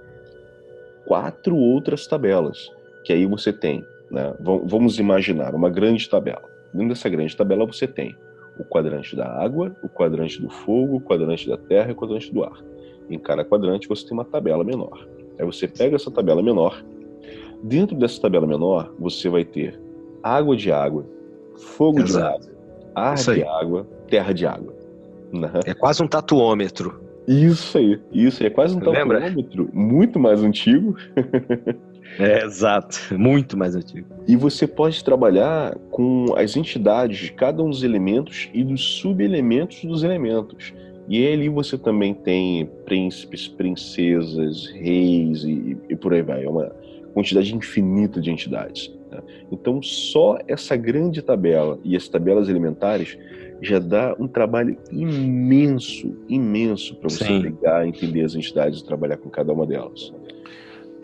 quatro outras tabelas, que aí você tem né? Vamos imaginar uma grande tabela. Dentro dessa grande tabela você tem o quadrante da água, o quadrante do fogo, o quadrante da terra e o quadrante do ar. Em cada quadrante você tem uma tabela menor. Aí você pega essa tabela menor. Dentro dessa tabela menor você vai ter água de água, fogo Exato. de água, ar de água, terra de água. Né? É quase um tatuômetro. Isso aí, isso aí. É quase um tatuômetro, muito mais antigo. É, exato. Muito mais antigo. E você pode trabalhar com as entidades de cada um dos elementos e dos subelementos dos elementos. E ali você também tem príncipes, princesas, reis e, e por aí vai. É uma quantidade infinita de entidades. Então, só essa grande tabela e as tabelas elementares já dá um trabalho imenso, imenso para você Sim. pegar, entender as entidades e trabalhar com cada uma delas.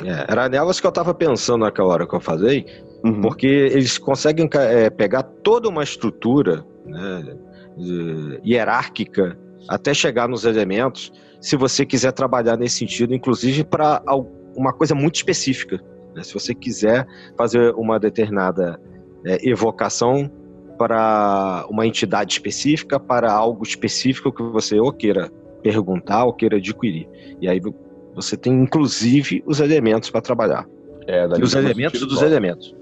É, era nelas que eu estava pensando naquela hora que eu falei, uhum. porque eles conseguem é, pegar toda uma estrutura né, hierárquica até chegar nos elementos, se você quiser trabalhar nesse sentido, inclusive para uma coisa muito específica. Né? Se você quiser fazer uma determinada é, evocação para uma entidade específica, para algo específico que você ou queira perguntar ou queira adquirir. E aí você tem, inclusive, os elementos para trabalhar. É, e os elementos dos elementos.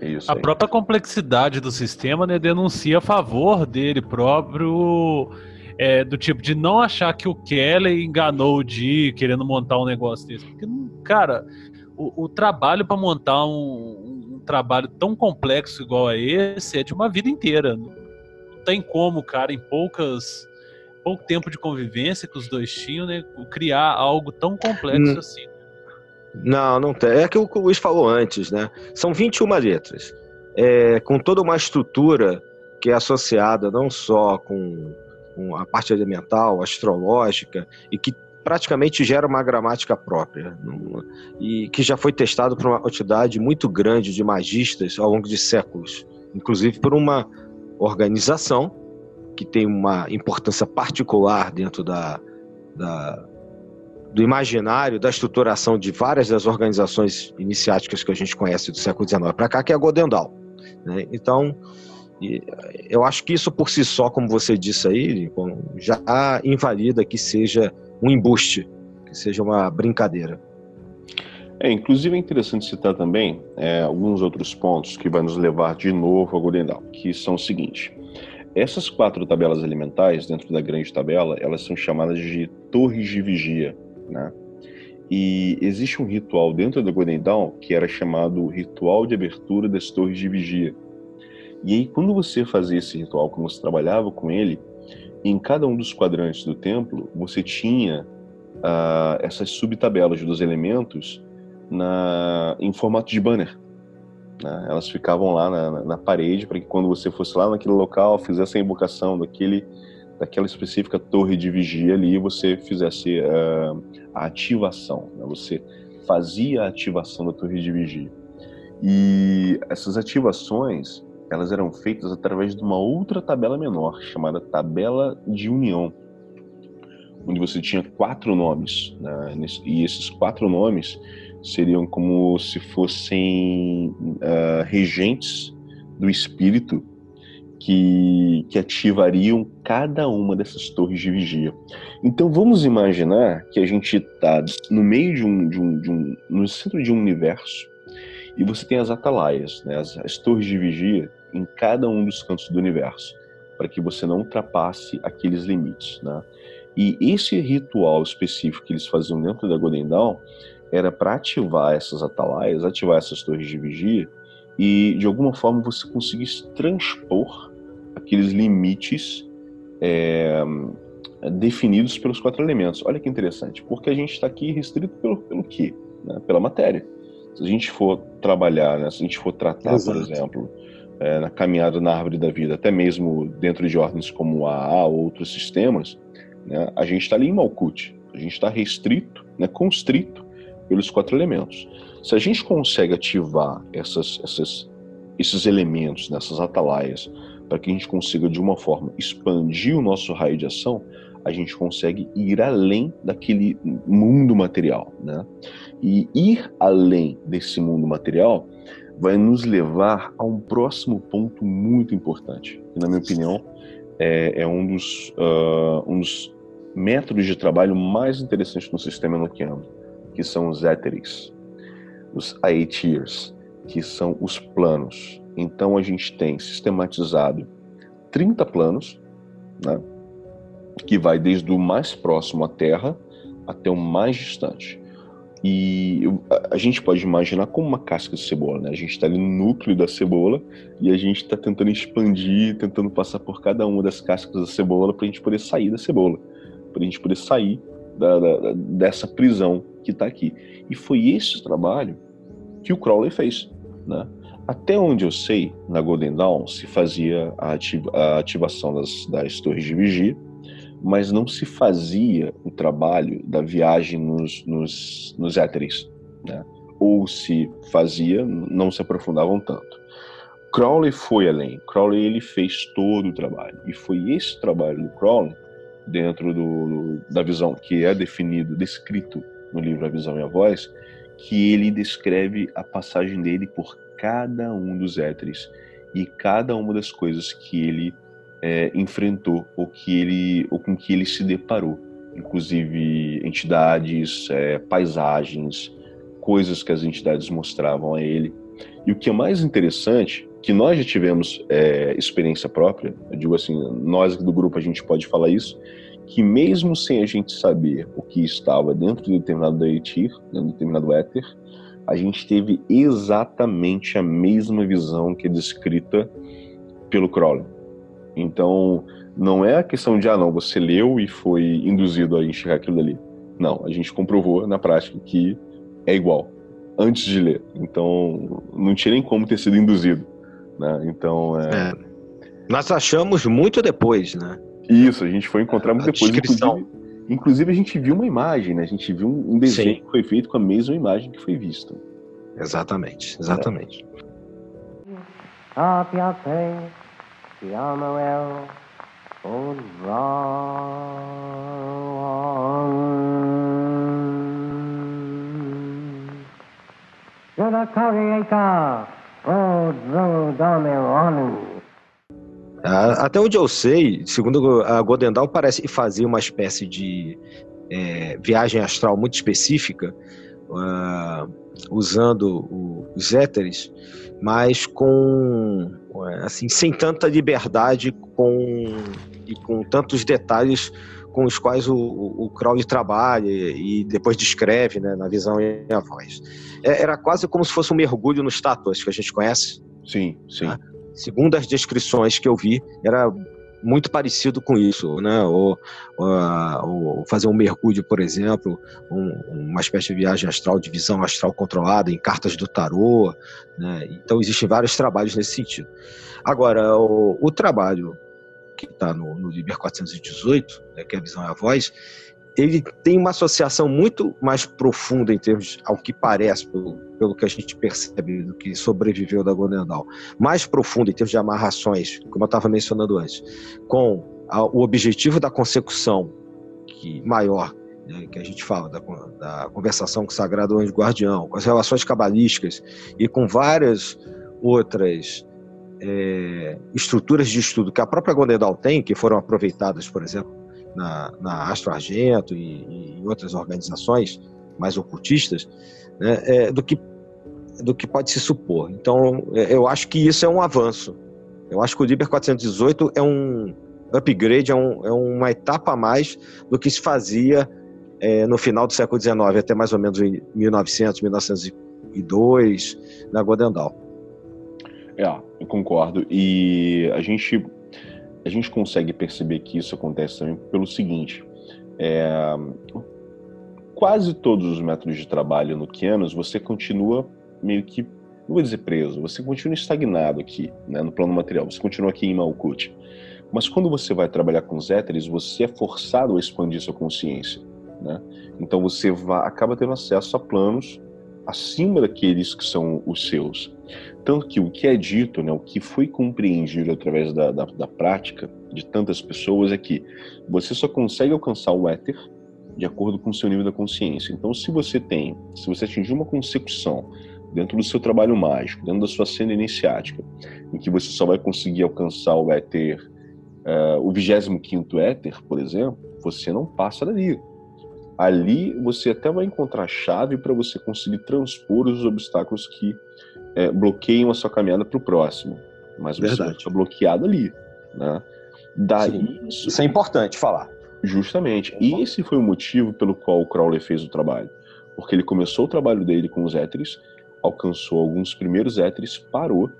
Isso a própria complexidade do sistema né, denuncia a favor dele próprio, é, do tipo de não achar que o Kelly enganou o Di querendo montar um negócio desse. Porque, cara, o, o trabalho para montar um, um, trabalho tão complexo igual a esse é de uma vida inteira. Não tem como, cara, em poucas pouco tempo de convivência que os dois tinham, né? Criar algo tão complexo hum. assim. Não, não tem. É aquilo que o Luiz falou antes, né? São 21 letras. É, com toda uma estrutura que é associada não só com a parte elemental, astrológica, e que praticamente gera uma gramática própria e que já foi testado por uma quantidade muito grande de magistas ao longo de séculos, inclusive por uma organização que tem uma importância particular dentro da, da do imaginário da estruturação de várias das organizações iniciáticas que a gente conhece do século XIX para cá, que é a Godendal. Né? Então, eu acho que isso por si só, como você disse aí, já invalida que seja um embuste, que seja uma brincadeira. É, inclusive é interessante citar também é, alguns outros pontos que vai nos levar de novo ao Godendal, que são o seguinte. Essas quatro tabelas elementais, dentro da grande tabela, elas são chamadas de torres de vigia, né? E existe um ritual dentro da Golden Dawn que era chamado ritual de abertura das torres de vigia. E aí, quando você fazia esse ritual, quando você trabalhava com ele, em cada um dos quadrantes do templo, você tinha uh, essas subtabelas dos elementos na, em formato de banner. Né? Elas ficavam lá na, na parede para que quando você fosse lá naquele local, fizesse a invocação daquele, daquela específica torre de vigia ali, você fizesse uh, a ativação. Né? Você fazia a ativação da torre de vigia. E essas ativações elas eram feitas através de uma outra tabela menor, chamada tabela de união, onde você tinha quatro nomes, né? e esses quatro nomes seriam como se fossem uh, regentes do espírito que, que ativariam cada uma dessas torres de vigia. Então vamos imaginar que a gente está no meio de um, de um, de um, no centro de um universo e você tem as atalaias, né, as, as torres de vigia em cada um dos cantos do universo, para que você não ultrapasse aqueles limites. Né? E esse ritual específico que eles faziam dentro da Golden Dawn era para ativar essas atalaias, ativar essas torres de vigia e de alguma forma você conseguisse transpor aqueles limites é, definidos pelos quatro elementos. Olha que interessante, porque a gente está aqui restrito pelo, pelo quê? Né? Pela matéria. Se a gente for trabalhar, né? se a gente for tratar, Exato. por exemplo, é, na caminhada na árvore da vida, até mesmo dentro de ordens como a AA ou outros sistemas, né, a gente está ali em Malkuth. A gente está restrito, né, constrito pelos quatro elementos. Se a gente consegue ativar essas, essas, esses elementos nessas atalaias para que a gente consiga de uma forma expandir o nosso raio de ação, a gente consegue ir além daquele mundo material, né? E ir além desse mundo material vai nos levar a um próximo ponto muito importante, que, na minha opinião, é, é um, dos, uh, um dos métodos de trabalho mais interessantes no sistema enoquiano, que são os éteres, os aetirs, que são os planos. Então a gente tem sistematizado 30 planos, né, que vai desde o mais próximo à Terra até o mais distante. E a gente pode imaginar como uma casca de cebola, né? A gente está ali no núcleo da cebola e a gente está tentando expandir, tentando passar por cada uma das cascas da cebola para a gente poder sair da cebola, para a gente poder sair da, da, dessa prisão que está aqui. E foi esse trabalho que o Crowley fez, né? Até onde eu sei, na Golden Dawn se fazia a, a ativação das, das torres de vigia, mas não se fazia o trabalho da viagem nos, nos, nos éteres, né? ou se fazia, não se aprofundavam tanto. Crowley foi além. Crowley ele fez todo o trabalho e foi esse trabalho do Crowley dentro do, da visão que é definido, descrito no livro A Visão e a Voz, que ele descreve a passagem dele por cada um dos éteres e cada uma das coisas que ele é, enfrentou ou que ele ou com que ele se deparou, inclusive entidades, é, paisagens, coisas que as entidades mostravam a ele. E o que é mais interessante, que nós já tivemos é, experiência própria, eu digo assim, nós do grupo a gente pode falar isso, que mesmo sem a gente saber o que estava dentro de determinado Deitir, dentro de determinado éter, a gente teve exatamente a mesma visão que é descrita pelo Crowley. Então, não é a questão de, ah, não, você leu e foi induzido a enxergar aquilo ali. Não, a gente comprovou na prática que é igual, antes de ler. Então, não tinha nem como ter sido induzido. Né? Então, é... é. Nós achamos muito depois, né? Isso, a gente foi encontrar muito A depois. descrição. Inclusive, inclusive, a gente viu uma imagem, né? A gente viu um desenho Sim. que foi feito com a mesma imagem que foi vista. Exatamente, exatamente. Ah, Piate, Pianoel, old wrong. Jada Karieka, old Rodomeron. Ah, Até onde eu sei, segundo a Godendal, parece fazer uma espécie de é, viagem astral muito específica, ah, usando os éteres, mas com assim sem tanta liberdade com, e com tantos detalhes com os quais o, o, o Crowley trabalha e, depois descreve né, na visão e a voz. É, era quase como se fosse um mergulho nos tátuas que a gente conhece Sim, sim. Ah. segundo as descrições que eu vi, era muito parecido com isso, né? Ou, ou, ah, ou fazer um mergulho, por exemplo, um- uma espécie de viagem astral, de visão astral controlada em cartas do tarô, né? Então existem vários trabalhos nesse sentido. Agora, o, o trabalho que está no, no Liber 418, né, que é a visão e a voz, ele tem uma associação muito mais profunda em termos, ao que parece, pelo, pelo que a gente percebe do que sobreviveu da Godendal, mais profunda em termos de amarrações, como eu estava mencionando antes, com a- o objetivo da consecução que maior, né, que a gente fala da, da conversação com o Sagrado Anjo Guardião, com as relações cabalísticas e com várias outras é, estruturas de estudo que a própria Gondedal tem, que foram aproveitadas, por exemplo, na, na Astro Argento e, e outras organizações mais ocultistas, né, é, do, que, do que pode se supor. Então, é, eu acho que isso é um avanço. Eu acho que o Liber 418 é um upgrade, é, um- é uma etapa a mais do que se fazia é, no final do século XIX, até mais ou menos em 1900, 1902, na Godendal. É, eu concordo. E a gente, a gente consegue perceber que isso acontece também pelo seguinte: é, quase todos os métodos de trabalho no Kenos você continua meio que, não vou dizer preso, você continua estagnado aqui, né, no plano material, você continua aqui em Malkuth. Mas quando você vai trabalhar com os éteres, você é forçado a expandir sua consciência. Né? Então você vai, acaba tendo acesso a planos acima daqueles que são os seus. Tanto que o que é dito, né, o que foi compreendido através da, da, da prática de tantas pessoas é que você só consegue alcançar o éter de acordo com o seu nível da consciência. Então, se você tem, se você atingir uma consecução dentro do seu trabalho mágico, dentro da sua cena iniciática, em que você só vai conseguir alcançar o éter, uh, o 25 éter, por exemplo, você não passa dali. Ali você até vai encontrar a chave para você conseguir transpor os obstáculos que é, bloqueiam a sua caminhada para o próximo. Mas você Verdade. está bloqueado ali. Né? Daí, Sim. isso, Isso é importante falar. Justamente. E esse foi o motivo pelo qual o Crowley fez o trabalho. Porque ele começou o trabalho dele com os éteres, alcançou alguns primeiros éteres, parou.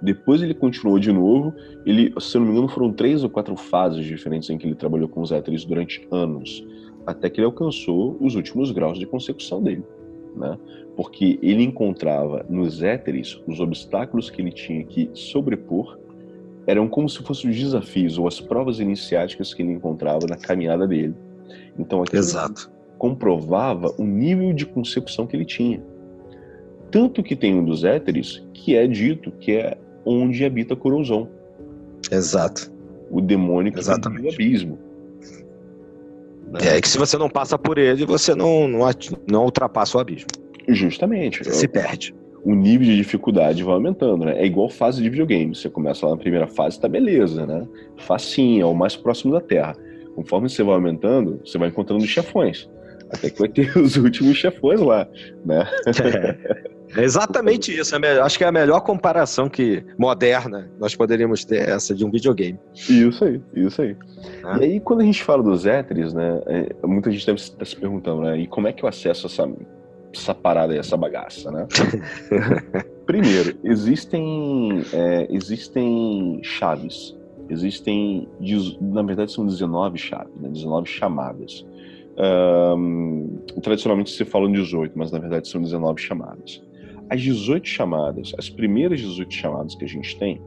Depois ele continuou de novo. Ele, se eu não me engano, foram três ou quatro fases diferentes em que ele trabalhou com os éteres durante anos, até que ele alcançou os últimos graus de consecução dele, né? Porque ele encontrava nos éteres os obstáculos que ele tinha que sobrepor eram como se fossem os desafios ou as provas iniciáticas que ele encontrava na caminhada dele. Então aquilo Exato. comprovava o nível de consecução que ele tinha. Tanto que tem um dos éteres que é dito que é onde habita Corozon, Exato. o demônio que Exatamente. do abismo. Né? É que se você não passa por ele, você não, não, não ultrapassa o abismo. Justamente. Você se perde. o nível de dificuldade vai aumentando, né? É igual fase de videogame. Você começa lá na primeira fase, tá beleza, né? Facinho, é o mais próximo da Terra. Conforme você vai aumentando, você vai encontrando chefões. Até que vai ter os últimos chefões lá, né? É exatamente isso. é Acho que é a melhor comparação que moderna nós poderíamos ter essa de um videogame. Isso aí, isso aí. Ah. E aí, quando a gente fala dos éteres, né? é, muita gente deve estar se perguntando, né? E como é que eu acesso essa, essa parada aí, essa bagaça, né? Primeiro, existem, é, existem chaves. Existem, na verdade, são 19 chaves, né? 19 chamadas. Ahn, tradicionalmente se fala em 18, mas na verdade são 19 chamadas. As 18 chamadas, as primeiras 18 chamadas que a gente tem,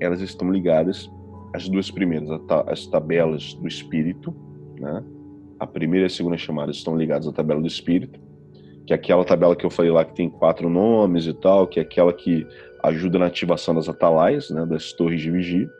elas estão ligadas as duas primeiras, as tabelas do espírito, né? A primeira e a segunda chamada estão ligadas à tabela do espírito, que é aquela tabela que eu falei lá que tem quatro nomes e tal, que é aquela que ajuda na ativação das atalaias, né, das torres de vigia.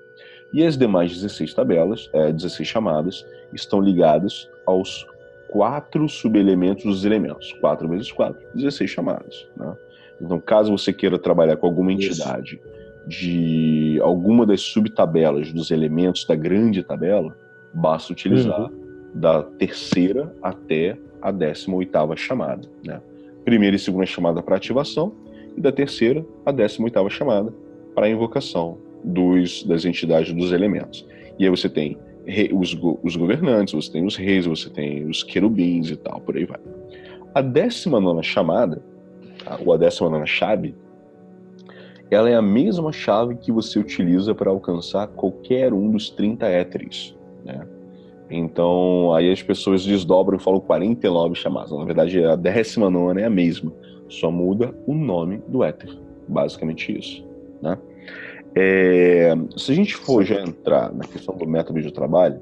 E as demais 16 tabelas, é, 16 chamadas, estão ligadas aos quatro subelementos dos elementos. 4 vezes 4, 16 chamadas. Né? Então, caso você queira trabalhar com alguma entidade Isso. de alguma das subtabelas dos elementos da grande tabela, basta utilizar uhum. da terceira até a décima oitava chamada. Né? Primeira e segunda chamada para ativação, e da terceira a décima oitava chamada para invocação dos, das entidades dos elementos. E aí você tem os, os governantes, você tem os reis, você tem os querubins e tal, por aí vai. A décima nona chamada, ou a décima nona chave, ela é a mesma chave que você utiliza para alcançar qualquer um dos 30 éteres, né? Então, aí as pessoas desdobram e falam 49 chamadas. Na verdade, a décima nona é a mesma, só muda o nome do éter. Basicamente isso, né? É, se a gente for já entrar na questão do método de trabalho,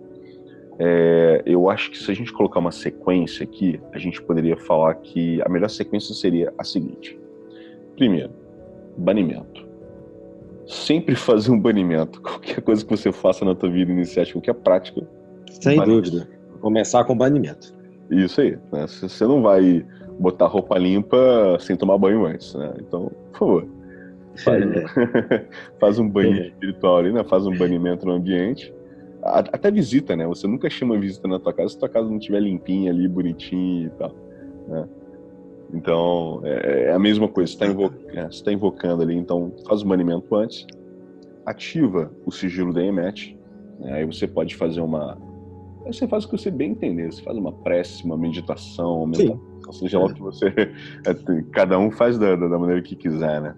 é, eu acho que se a gente colocar uma sequência aqui, a gente poderia falar que a melhor sequência seria a seguinte: primeiro, banimento. Sempre fazer um banimento. Qualquer coisa que você faça na tua vida iniciática, qualquer prática. Sem banimento. dúvida. Começar com banimento. Isso aí. Né? Você não vai botar roupa limpa sem tomar banho antes, né? Então, por favor Faz, faz um banho é. espiritual ali, né? Faz um banimento no ambiente. Até visita, né? Você nunca chama visita na tua casa se tua casa não estiver limpinha ali, bonitinha e tal. Né? Então, é, é, a mesma coisa. Você está invo é, tá invocando ali, então faz o banimento antes, ativa o sigilo da EMET, né? aí você pode fazer uma. Aí você faz o que você bem entender. Você faz uma prece, uma meditação, uma meditação seja lá o que você. É, cada um faz da, da maneira que quiser, né?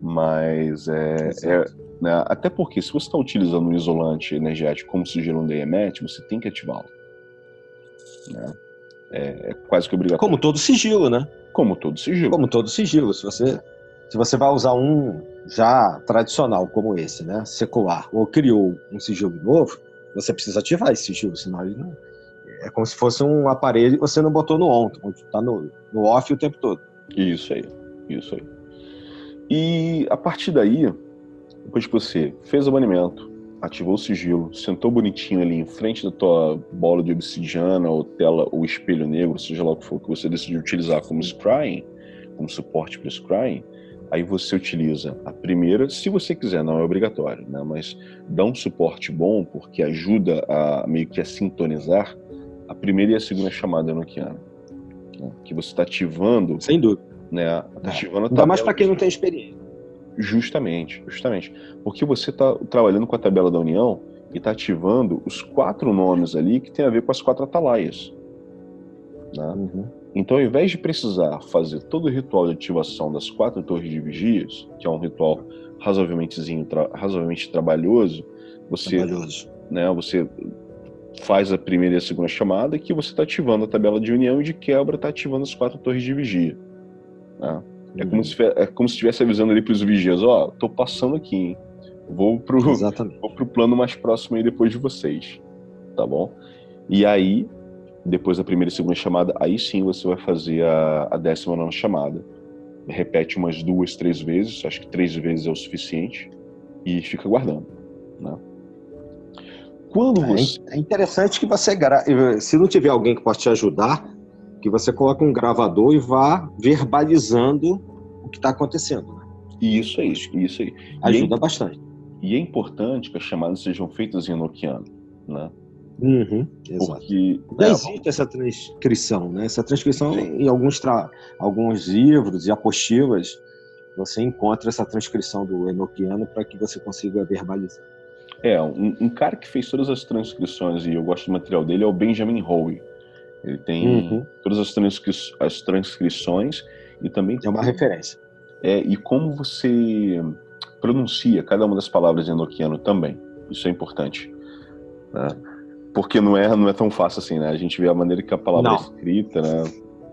Mas é, é né, até porque se você está utilizando um isolante energético como sigilo um EMET, você tem que ativá-lo. Né? É, é, quase que obrigatório. Como todo sigilo, né? Como todo sigilo. Como todo sigilo. Se você, se você vai usar um já tradicional como esse, né, secular, ou criou um sigilo novo, você precisa ativar esse sigilo, senão ele não. É como se fosse um aparelho que você não botou no on, está no, no off o tempo todo. Isso aí, isso aí. E a partir daí, depois que você fez o banimento, ativou o sigilo, sentou bonitinho ali em frente da tua bola de obsidiana ou tela ou espelho negro, seja lá o que for que você decidiu utilizar como scrying, como suporte para scrying, aí você utiliza a primeira, se você quiser, não é obrigatório, né? mas dá um suporte bom porque ajuda a meio que a sintonizar a primeira e a segunda chamada enoquiana, né? que você está ativando. Sem dúvida né? Tá ativando Ainda mais para quem não tem experiência. Justamente, justamente. Porque você está trabalhando com a tabela da União e está ativando os quatro nomes ali que tem a ver com as quatro atalaias. Né? Uhum. Então, ao invés de precisar fazer todo o ritual de ativação das quatro torres de vigias, que é um ritual razoavelmente, tra razoavelmente trabalhoso, você, trabalhoso. Né, você faz a primeira e a segunda chamada que você está ativando a tabela de união e de quebra está ativando as quatro torres de vigia. Né? É, como se, é como se estivesse avisando ali para os vigias, ó, oh, tô passando aqui, hein? Vou pro, vou pro plano mais próximo aí depois de vocês, tá bom? E aí, depois da primeira e segunda chamada, aí sim você vai fazer a, a décima nona chamada. Repete umas duas, três vezes, acho que três vezes é o suficiente, e fica guardando, né? Quando é você... É interessante que você, se não tiver alguém que possa te ajudar, que você coloca um gravador e vá verbalizando o que está acontecendo. Né? Isso aí, isso aí. Ajuda é, bastante. E é importante que as chamadas sejam feitas em enoquiano, né? Uhum, Porque já é, existe essa transcrição, né? Essa transcrição Sim. em alguns, tra... alguns livros e apostilas você encontra essa transcrição do enoquiano para que você consiga verbalizar. É, um, um, cara que fez todas as transcrições e eu gosto do material dele é o Benjamin Howe. Ele tem uhum. todas as, transcri as transcrições e também é uma referência. É, e como você pronuncia cada uma das palavras em enoquiano também. Isso é importante. Né? Porque não é, não é tão fácil assim, né? A gente vê a maneira que a palavra não. é escrita, né?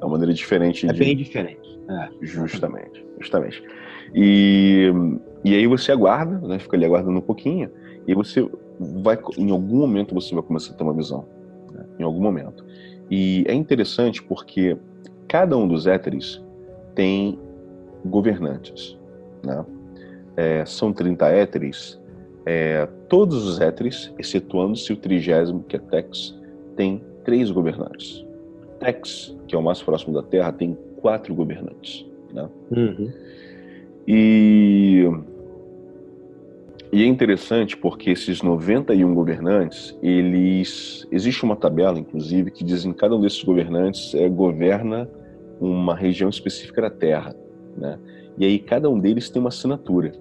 É uma maneira diferente. É de... bem diferente. É. Justamente, justamente. E, e aí você aguarda, né? Fica ali aguardando um pouquinho. E você vai, em algum momento você vai começar a ter uma visão. Né? Em algum momento. E é interessante porque cada um dos éteres tem governantes. Né? É, são 30 éteres. É, todos os éteres, excetuando-se o trigésimo, que é Tex, tem três governantes. Tex, que é o mais próximo da Terra, tem quatro governantes. Né? Uhum. E, e é interessante porque esses 91 governantes, eles existe uma tabela, inclusive, que diz que cada um desses governantes é, governa uma região específica da Terra, né? E aí cada um deles tem uma assinatura.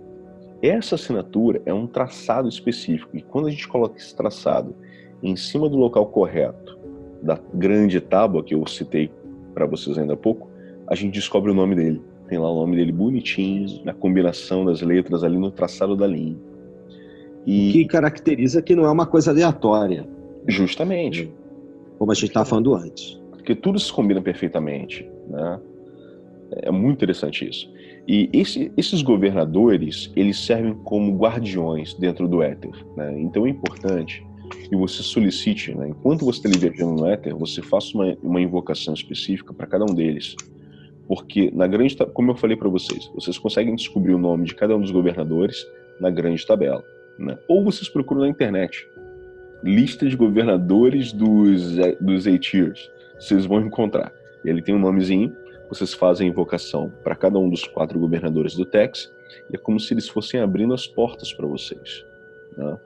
Essa assinatura é um traçado específico e quando a gente coloca esse traçado em cima do local correto da grande tábua que eu citei para vocês ainda há pouco, a gente descobre o nome dele. Tem lá o nome dele bonitinho, na combinação das letras ali no traçado da linha. E... O que caracteriza que não é uma coisa aleatória. Justamente. Como a gente estava falando antes. Porque tudo se combina perfeitamente. Né? É muito interessante isso. E esse, esses governadores, eles servem como guardiões dentro do éter. Né? Então é importante que você solicite, né? enquanto você está viajando no éter, você faça uma, uma invocação específica para cada um deles. Porque na grande, como eu falei para vocês, vocês conseguem descobrir o nome de cada um dos governadores na grande tabela. Né? Ou vocês procuram na internet lista de governadores dos, dos eight. Vocês vão encontrar. Ele tem um nomezinho, vocês fazem invocação para cada um dos quatro governadores do Tex, e é como se eles fossem abrindo as portas para vocês. Né?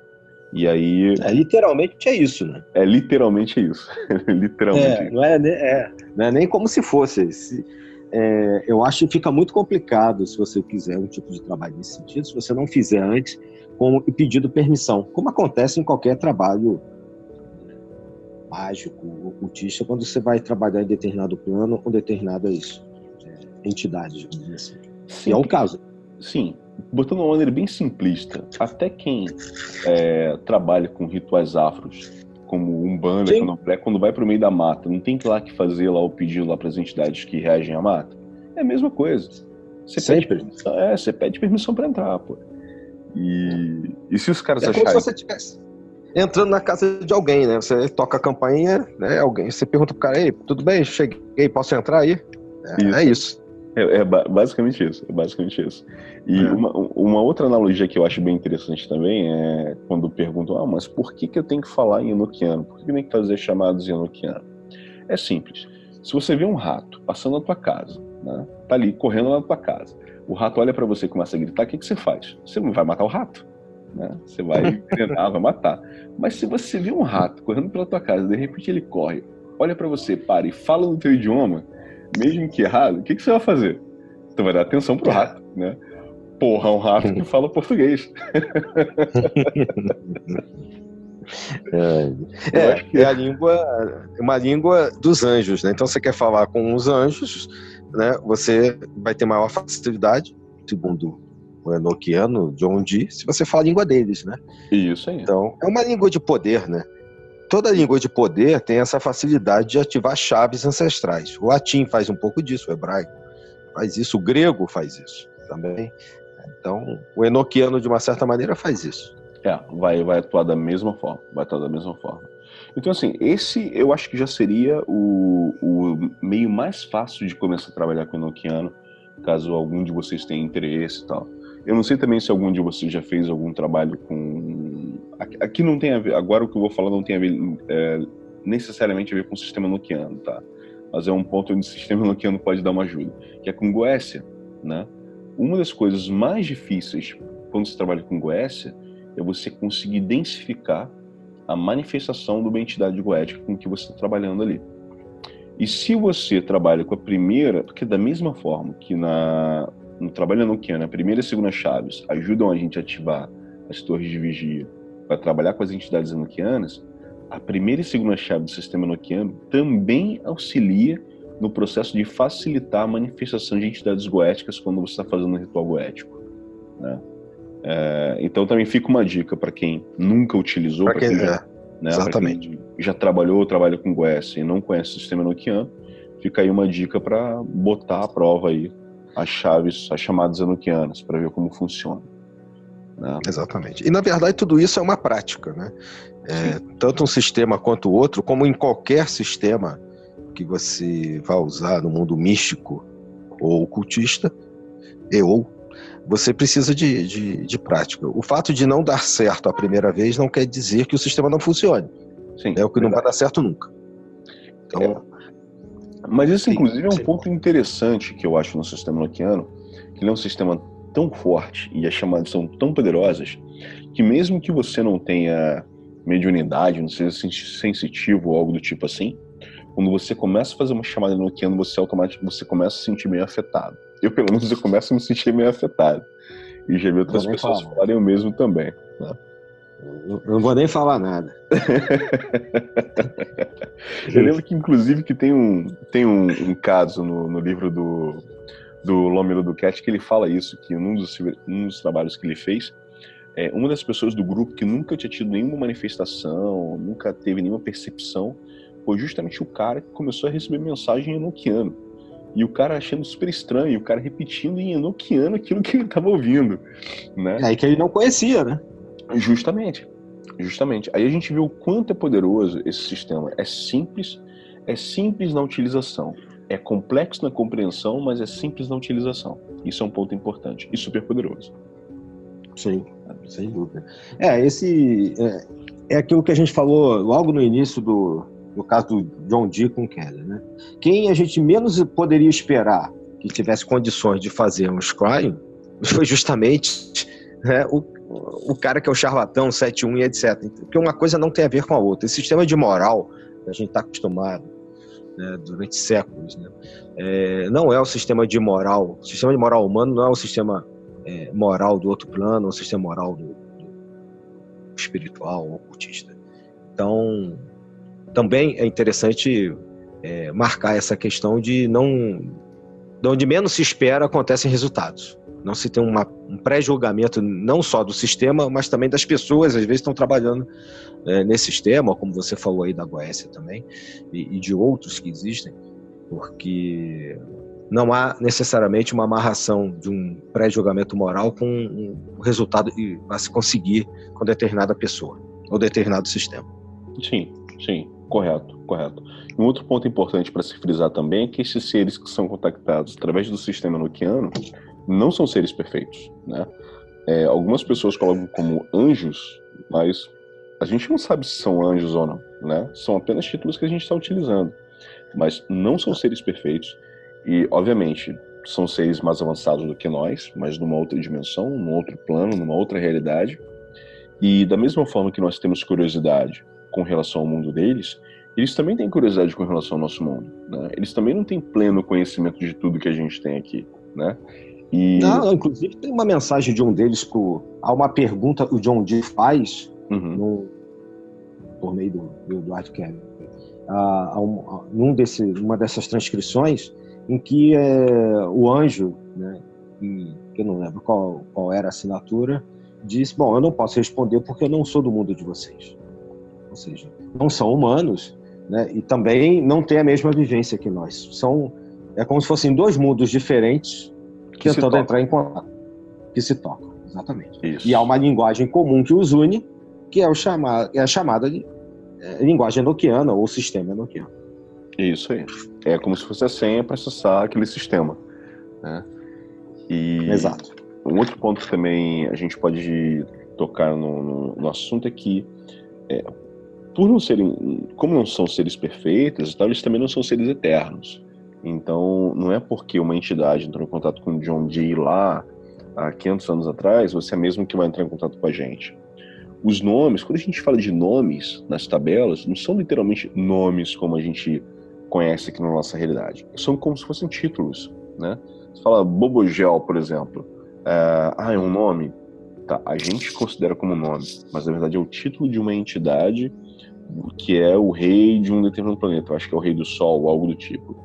E aí. É, literalmente é isso, né? É literalmente isso. literalmente. É, não, é, é, não é nem como se fosse. Se, é, eu acho que fica muito complicado se você quiser um tipo de trabalho nesse sentido, se você não fizer antes com pedido permissão, como acontece em qualquer trabalho mágico, ocultista, quando você vai trabalhar em determinado plano com determinadas é, entidades, digamos assim. Sim, é o caso. Sim, botando uma maneira bem simplista, até quem é, trabalha com rituais afros, como Umbanda, quando, quando vai para o meio da mata, não tem que lá que fazer lá o pedido lá para as entidades que reagem à mata? É a mesma coisa. Você Sempre. pede permissão, é, você pede permissão para entrar, pô. E, e se os caras é acharem... como se você tivesse entrando na casa de alguém, né? Você toca a campainha, né? Alguém, você pergunta pro cara, ei, tudo bem? Cheguei, posso entrar aí? É isso. É isso. É, é basicamente isso, é basicamente isso. E é. uma, uma, outra analogia que eu acho bem interessante também é quando perguntam, ah, mas por que, que eu tenho que falar em enoquiano? Por que, eu tenho que fazer chamados em enoquiano? É simples. Se você vê um rato passando na tua casa, né, tá ali correndo na tua casa, o rato olha para você e começa a gritar, o que, que você faz? Você não vai matar o rato. Né? Você vai treinar, vai matar. Mas se você vê um rato correndo pela tua casa, de repente ele corre, olha para você, para e fala no teu idioma, mesmo que errado, o que, que você vai fazer? Você vai dar atenção pro rato, né? Porra, um rato que fala português. É, é, é, a língua, uma língua dos anjos, né? Então você quer falar com os anjos, né? Você vai ter maior facilidade, segundo o enoquiano, John Dee, se você fala a língua deles, né? Isso aí. Então, é uma língua de poder, né? Toda língua de poder tem essa facilidade de ativar chaves ancestrais. O latim faz um pouco disso, o hebraico faz isso, o grego faz isso também. Então, o enoquiano, de uma certa maneira, faz isso. É, vai, vai atuar da mesma forma. Vai atuar da mesma forma. Então, assim, esse eu acho que já seria o, o meio mais fácil de começar a trabalhar com o enoquiano, caso algum de vocês tenha interesse e tal. Eu não sei também se algum de vocês já fez algum trabalho com. Aqui não tem a ver, agora o que eu vou falar não tem a ver é, necessariamente a ver com o sistema noquiano, tá? Mas é um ponto onde o sistema noquiano pode dar uma ajuda, que é com Goécia, né? Uma das coisas mais difíceis quando se trabalha com Goécia é você conseguir densificar a manifestação de uma entidade goética com que você está trabalhando ali. E se você trabalha com a primeira, porque da mesma forma que na, no trabalho Nokiano, a primeira e segunda chaves ajudam a gente a ativar as torres de vigia para trabalhar com as entidades enoquianas, a primeira e segunda chave do sistema enoquiano também auxilia no processo de facilitar a manifestação de entidades goéticas quando você está fazendo um ritual goético. Né? É, então também fica uma dica para quem nunca utilizou, para quem, já, né, Exatamente. já trabalhou ou trabalha com Goécia e não conhece o sistema enoquiano, fica aí uma dica para botar à prova aí as chaves, as chamadas enoquianas, para ver como funciona. Né? Exatamente. E na verdade tudo isso é uma prática, né? É, tanto um sistema quanto o outro, como em qualquer sistema que você vai usar no mundo místico ou ocultista, e ou você precisa de, de, de, prática. O fato de não dar certo a primeira vez não quer dizer que o sistema não funcione. Sim, é o que verdade. não vai dar certo nunca. Então, é. Mas isso, inclusive, é um ponto interessante que eu acho no sistema noquiano, que ele é um sistema tão forte e as chamadas são tão poderosas, que mesmo que você não tenha mediunidade, não seja sensitivo ou algo do tipo assim, quando você começa a fazer uma chamada no Nokiano, você automaticamente você começa a se sentir meio afetado. Eu, pelo menos, eu começo a me sentir meio afetado. E já vi outras pessoas falar. falarem o mesmo também. Né? Eu não vou nem falar nada. eu lembro que, inclusive, que tem um, tem um, um caso no, no livro do, do Lomiro Duquette que ele fala isso, que num dos, num dos trabalhos que ele fez, é, uma das pessoas do grupo que nunca tinha tido nenhuma manifestação, nunca teve nenhuma percepção, foi justamente o cara que começou a receber mensagem em enoquiano. E o cara achando super estranho, o cara repetindo em enoquiano aquilo que ele estava ouvindo, né? É que ele não conhecia, né? Justamente, justamente. Aí a gente vê o quanto é poderoso esse sistema. É simples, é simples na utilização. É complexo na compreensão, mas é simples na utilização. Isso é um ponto importante e super poderoso. Sim, sem dúvida. É, esse é, é aquilo que a gente falou logo no início do, no caso do John Dee com Kelly, né? Quem a gente menos poderia esperar que tivesse condições de fazer um scrying foi justamente né, o, o cara que é o charlatão, 7-1 e etc. Porque uma coisa não tem a ver com a outra. Esse sistema de moral que a gente está acostumado né, durante séculos, né, é, não é o sistema de moral. O sistema de moral humano não é o sistema é, moral do outro plano, o sistema moral do, do espiritual, ocultista. Então, também é interessante é, marcar essa questão de não. De onde menos se espera acontecem resultados. Não se tem uma, um pré-julgamento não só do sistema, mas também das pessoas, às vezes estão trabalhando é, nesse sistema, como você falou aí da Goécia também, e, e de outros que existem, porque não há necessariamente uma amarração de um pré-julgamento moral com um resultado que vai se conseguir com determinada pessoa ou determinado sistema. Sim, sim. Correto, correto. Um outro ponto importante para se frisar também é que esses seres que são contactados através do sistema noquiano não são seres perfeitos, né? É, algumas pessoas colocam como anjos, mas a gente não sabe se são anjos ou não, né? São apenas títulos que a gente está utilizando, mas não são seres perfeitos e, obviamente, são seres mais avançados do que nós, mas numa outra dimensão, num outro plano, numa outra realidade. E da mesma forma que nós temos curiosidade com relação ao mundo deles, eles também têm curiosidade com relação ao nosso mundo. Né? Eles também não têm pleno conhecimento de tudo que a gente tem aqui. Né? E... Não, inclusive tem uma mensagem de um deles pro. Há uma pergunta que o John Dee faz uhum. no, por meio do, do Eduardo Kevin. Ah, um, num desse, uma dessas transcrições em que é, o anjo, né, que, que eu não lembro qual, qual era a assinatura, disse: Bom, eu não posso responder porque eu não sou do mundo de vocês ou seja, não são humanos, né? E também não têm a mesma vivência que nós. São é como se fossem dois mundos diferentes que tentando entrar em contato, que se tocam, exatamente. Isso. E há uma linguagem comum que os une, que é, o chamar, é a chamada de é, linguagem enoquiana ou sistema enoquiano. Isso aí. É como se fosse a senha para acessar aquele sistema. Né? E Exato. Um outro ponto que também a gente pode tocar no, no, no assunto é que é, por não serem, como não são seres perfeitos, eles também não são seres eternos. Então, não é porque uma entidade entrou em contato com John Dee lá há 500 anos atrás, você é mesmo que vai entrar em contato com a gente. Os nomes, quando a gente fala de nomes nas tabelas, não são literalmente nomes como a gente conhece aqui na nossa realidade. São como se fossem títulos, né? Você fala Bobogel, por exemplo. É, ah, é um nome? Tá, a gente considera como nome, mas na verdade é o título de uma entidade que é o rei de um determinado planeta. Eu acho que é o rei do Sol, algo do tipo.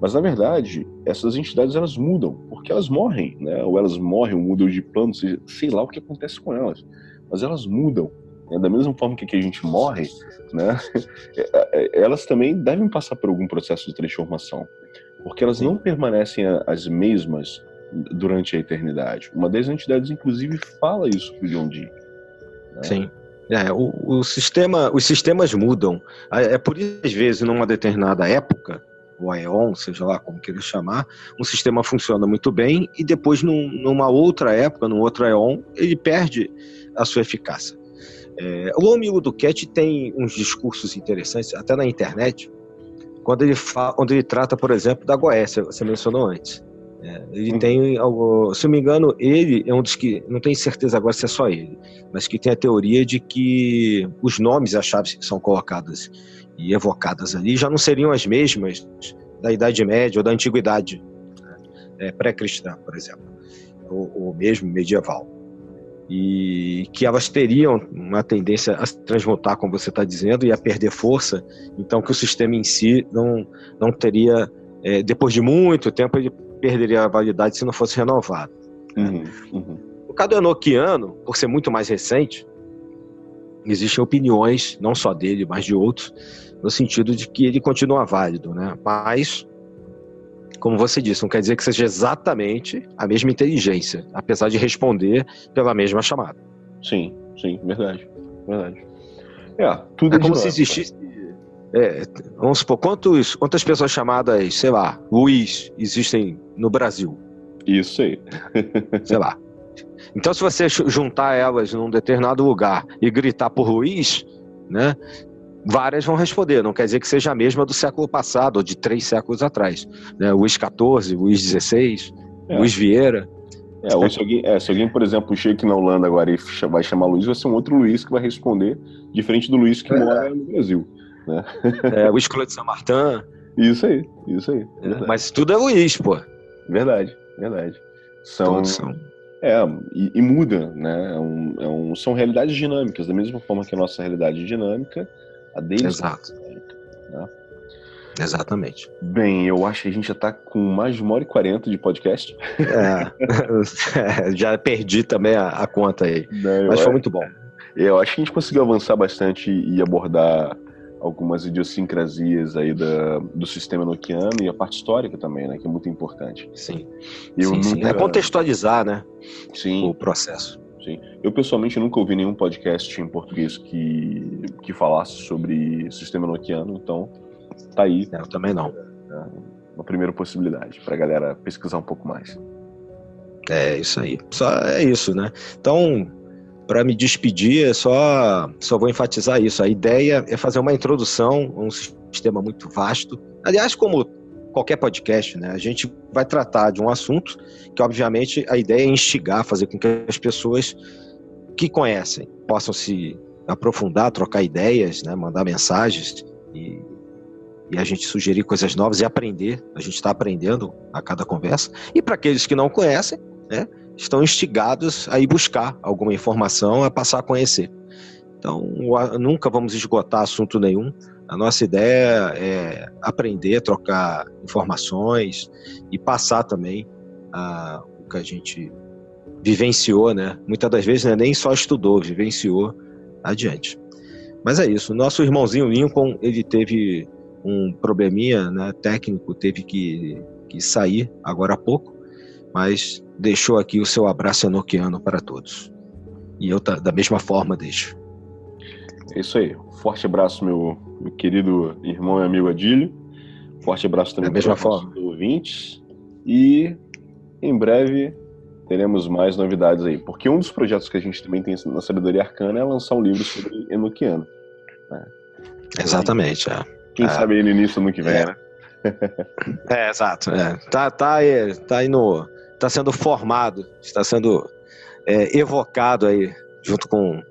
Mas na verdade, essas entidades elas mudam, porque elas morrem, né? Ou elas morrem, ou mudam de plano, sei lá o que acontece com elas. Mas elas mudam. Né? Da mesma forma que a gente morre, né? elas também devem passar por algum processo de transformação, porque elas não permanecem as mesmas durante a eternidade. Uma das entidades, inclusive, fala isso pro John Dee. né? Sim. É, o, o sistema, os sistemas mudam. É é por isso, às vezes, numa determinada época, ou aeon, seja lá como queira chamar, um sistema funciona muito bem e depois, num- numa outra época, num outro aeon, ele perde a sua eficácia. É, o Homem do Cat tem uns discursos interessantes, até na internet, quando ele, quando ele trata, por exemplo, da Goécia, você mencionou antes. É, ele Uhum. tem algo, se eu me engano, ele é um dos que, não tenho certeza agora se é só ele, mas que tem a teoria de que os nomes as chaves que são colocadas e evocadas ali já não seriam as mesmas da Idade Média ou da Antiguidade né? É, pré-cristã, por exemplo, ou, ou mesmo medieval. E que elas teriam uma tendência a se transmutar, como você está dizendo, e a perder força, então que o sistema em si não, não teria, é, depois de muito tempo, ele perderia a validade se não fosse renovado. Uhum, uhum. O caso enoquiano, por ser muito mais recente, existem opiniões, não só dele, mas de outros, no sentido de que ele continua válido, né? Mas, como você disse, não quer dizer que seja exatamente a mesma inteligência, apesar de responder pela mesma chamada. Sim, sim, verdade. Verdade. É, tudo É como se existisse. É, vamos supor, quantos, quantas pessoas chamadas, sei lá, Luiz existem no Brasil? Isso aí. sei lá. Então, se você juntar elas num determinado lugar e gritar por Luiz, né, várias vão responder. Não quer dizer que seja a mesma do século passado ou de três séculos atrás. Né? Luiz XIV, Luiz XVI, É. Luiz Vieira. É, ou se alguém, é, se alguém, por exemplo, chega aqui na Holanda agora e vai chamar Luiz, vai ser um outro Luiz que vai responder, diferente do Luiz que É. mora no Brasil. É, Luiz Clodo de Saint-Martin. Isso aí, isso aí. né? Verdade, Mas tudo é Luiz, pô. verdade. verdade. São, Todos são. é, e, e muda, né? É um, é um- são realidades dinâmicas, da mesma forma que a nossa realidade é dinâmica, a deles Exato. é dinâmica. né? Exatamente. Bem, eu acho que a gente já tá com mais de uma hora e quarenta de podcast. É. Já perdi também a, a conta aí. né? Eu Mas foi acho- muito bom. Eu acho que a gente conseguiu avançar bastante e abordar algumas idiosincrasias aí da, do sistema noquiano e a parte histórica também, né? Que é muito importante. Sim. Eu sim, sim. nunca- É contextualizar, né? Sim, O processo. sim. Eu pessoalmente nunca ouvi nenhum podcast em português que, que falasse sobre sistema noquiano, então tá aí É, Eu também não. uma primeira possibilidade pra galera pesquisar um pouco mais. É isso aí. Só é isso, né? Então, para me despedir, é só só vou enfatizar isso. A ideia é fazer uma introdução a um sistema muito vasto. Aliás, como qualquer podcast, né? A gente vai tratar de um assunto que, obviamente, a ideia é instigar, fazer com que as pessoas que conhecem possam se aprofundar, trocar ideias, né? Mandar mensagens e e a gente sugerir coisas novas e aprender. A gente está aprendendo a cada conversa. E para aqueles que não conhecem, né, estão instigados a ir buscar alguma informação, a passar a conhecer. Então, a- nunca vamos esgotar assunto nenhum. A nossa ideia é aprender, trocar informações e passar também ah, o que a gente vivenciou, né? Muitas das vezes né, nem só estudou, vivenciou adiante. Mas é isso. Nosso irmãozinho Lincoln, ele teve um probleminha né, técnico, teve que, que sair agora há pouco, mas deixou aqui o seu abraço enoquiano para todos. E eu da mesma forma deixo. É isso aí. Forte abraço, meu, meu querido irmão e amigo Adílio. Forte abraço também Da mesma para os forma. nossos ouvintes. E em breve teremos mais novidades aí. Porque um dos projetos que a gente também tem na Sabedoria Arcana é lançar um livro sobre Enoquiano. Exatamente, é. Quem É. sabe aí no início do ano que vem, É. né? É, exato. é. Tá, tá, aí, tá aí no. Tá sendo formado, está sendo é, evocado aí, junto com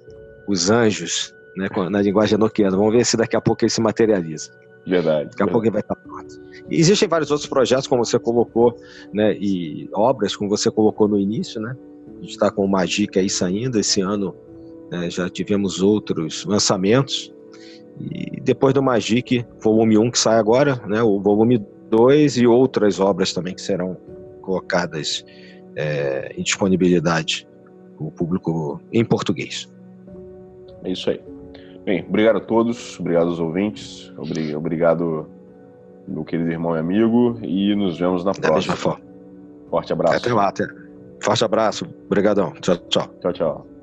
os anjos, né, na linguagem enoquiana. Vamos ver se daqui a pouco ele se materializa. Verdade. Daqui a pouco ele vai estar pronto. E existem vários outros projetos, como você colocou, né, e obras, como você colocou no início, né? A gente está com o Magic aí saindo. Esse ano né, já tivemos outros lançamentos. E depois do Magic, volume 1 que sai agora, né, o volume 2 e outras obras também que serão colocadas é, em disponibilidade para o público em português. É isso aí. Bem, obrigado a todos, obrigado aos ouvintes, obri- obrigado, meu querido irmão e amigo, e nos vemos na Da próxima. Forte abraço. Até lá, até. Forte abraço. Obrigadão. Tchau, tchau. Tchau, tchau.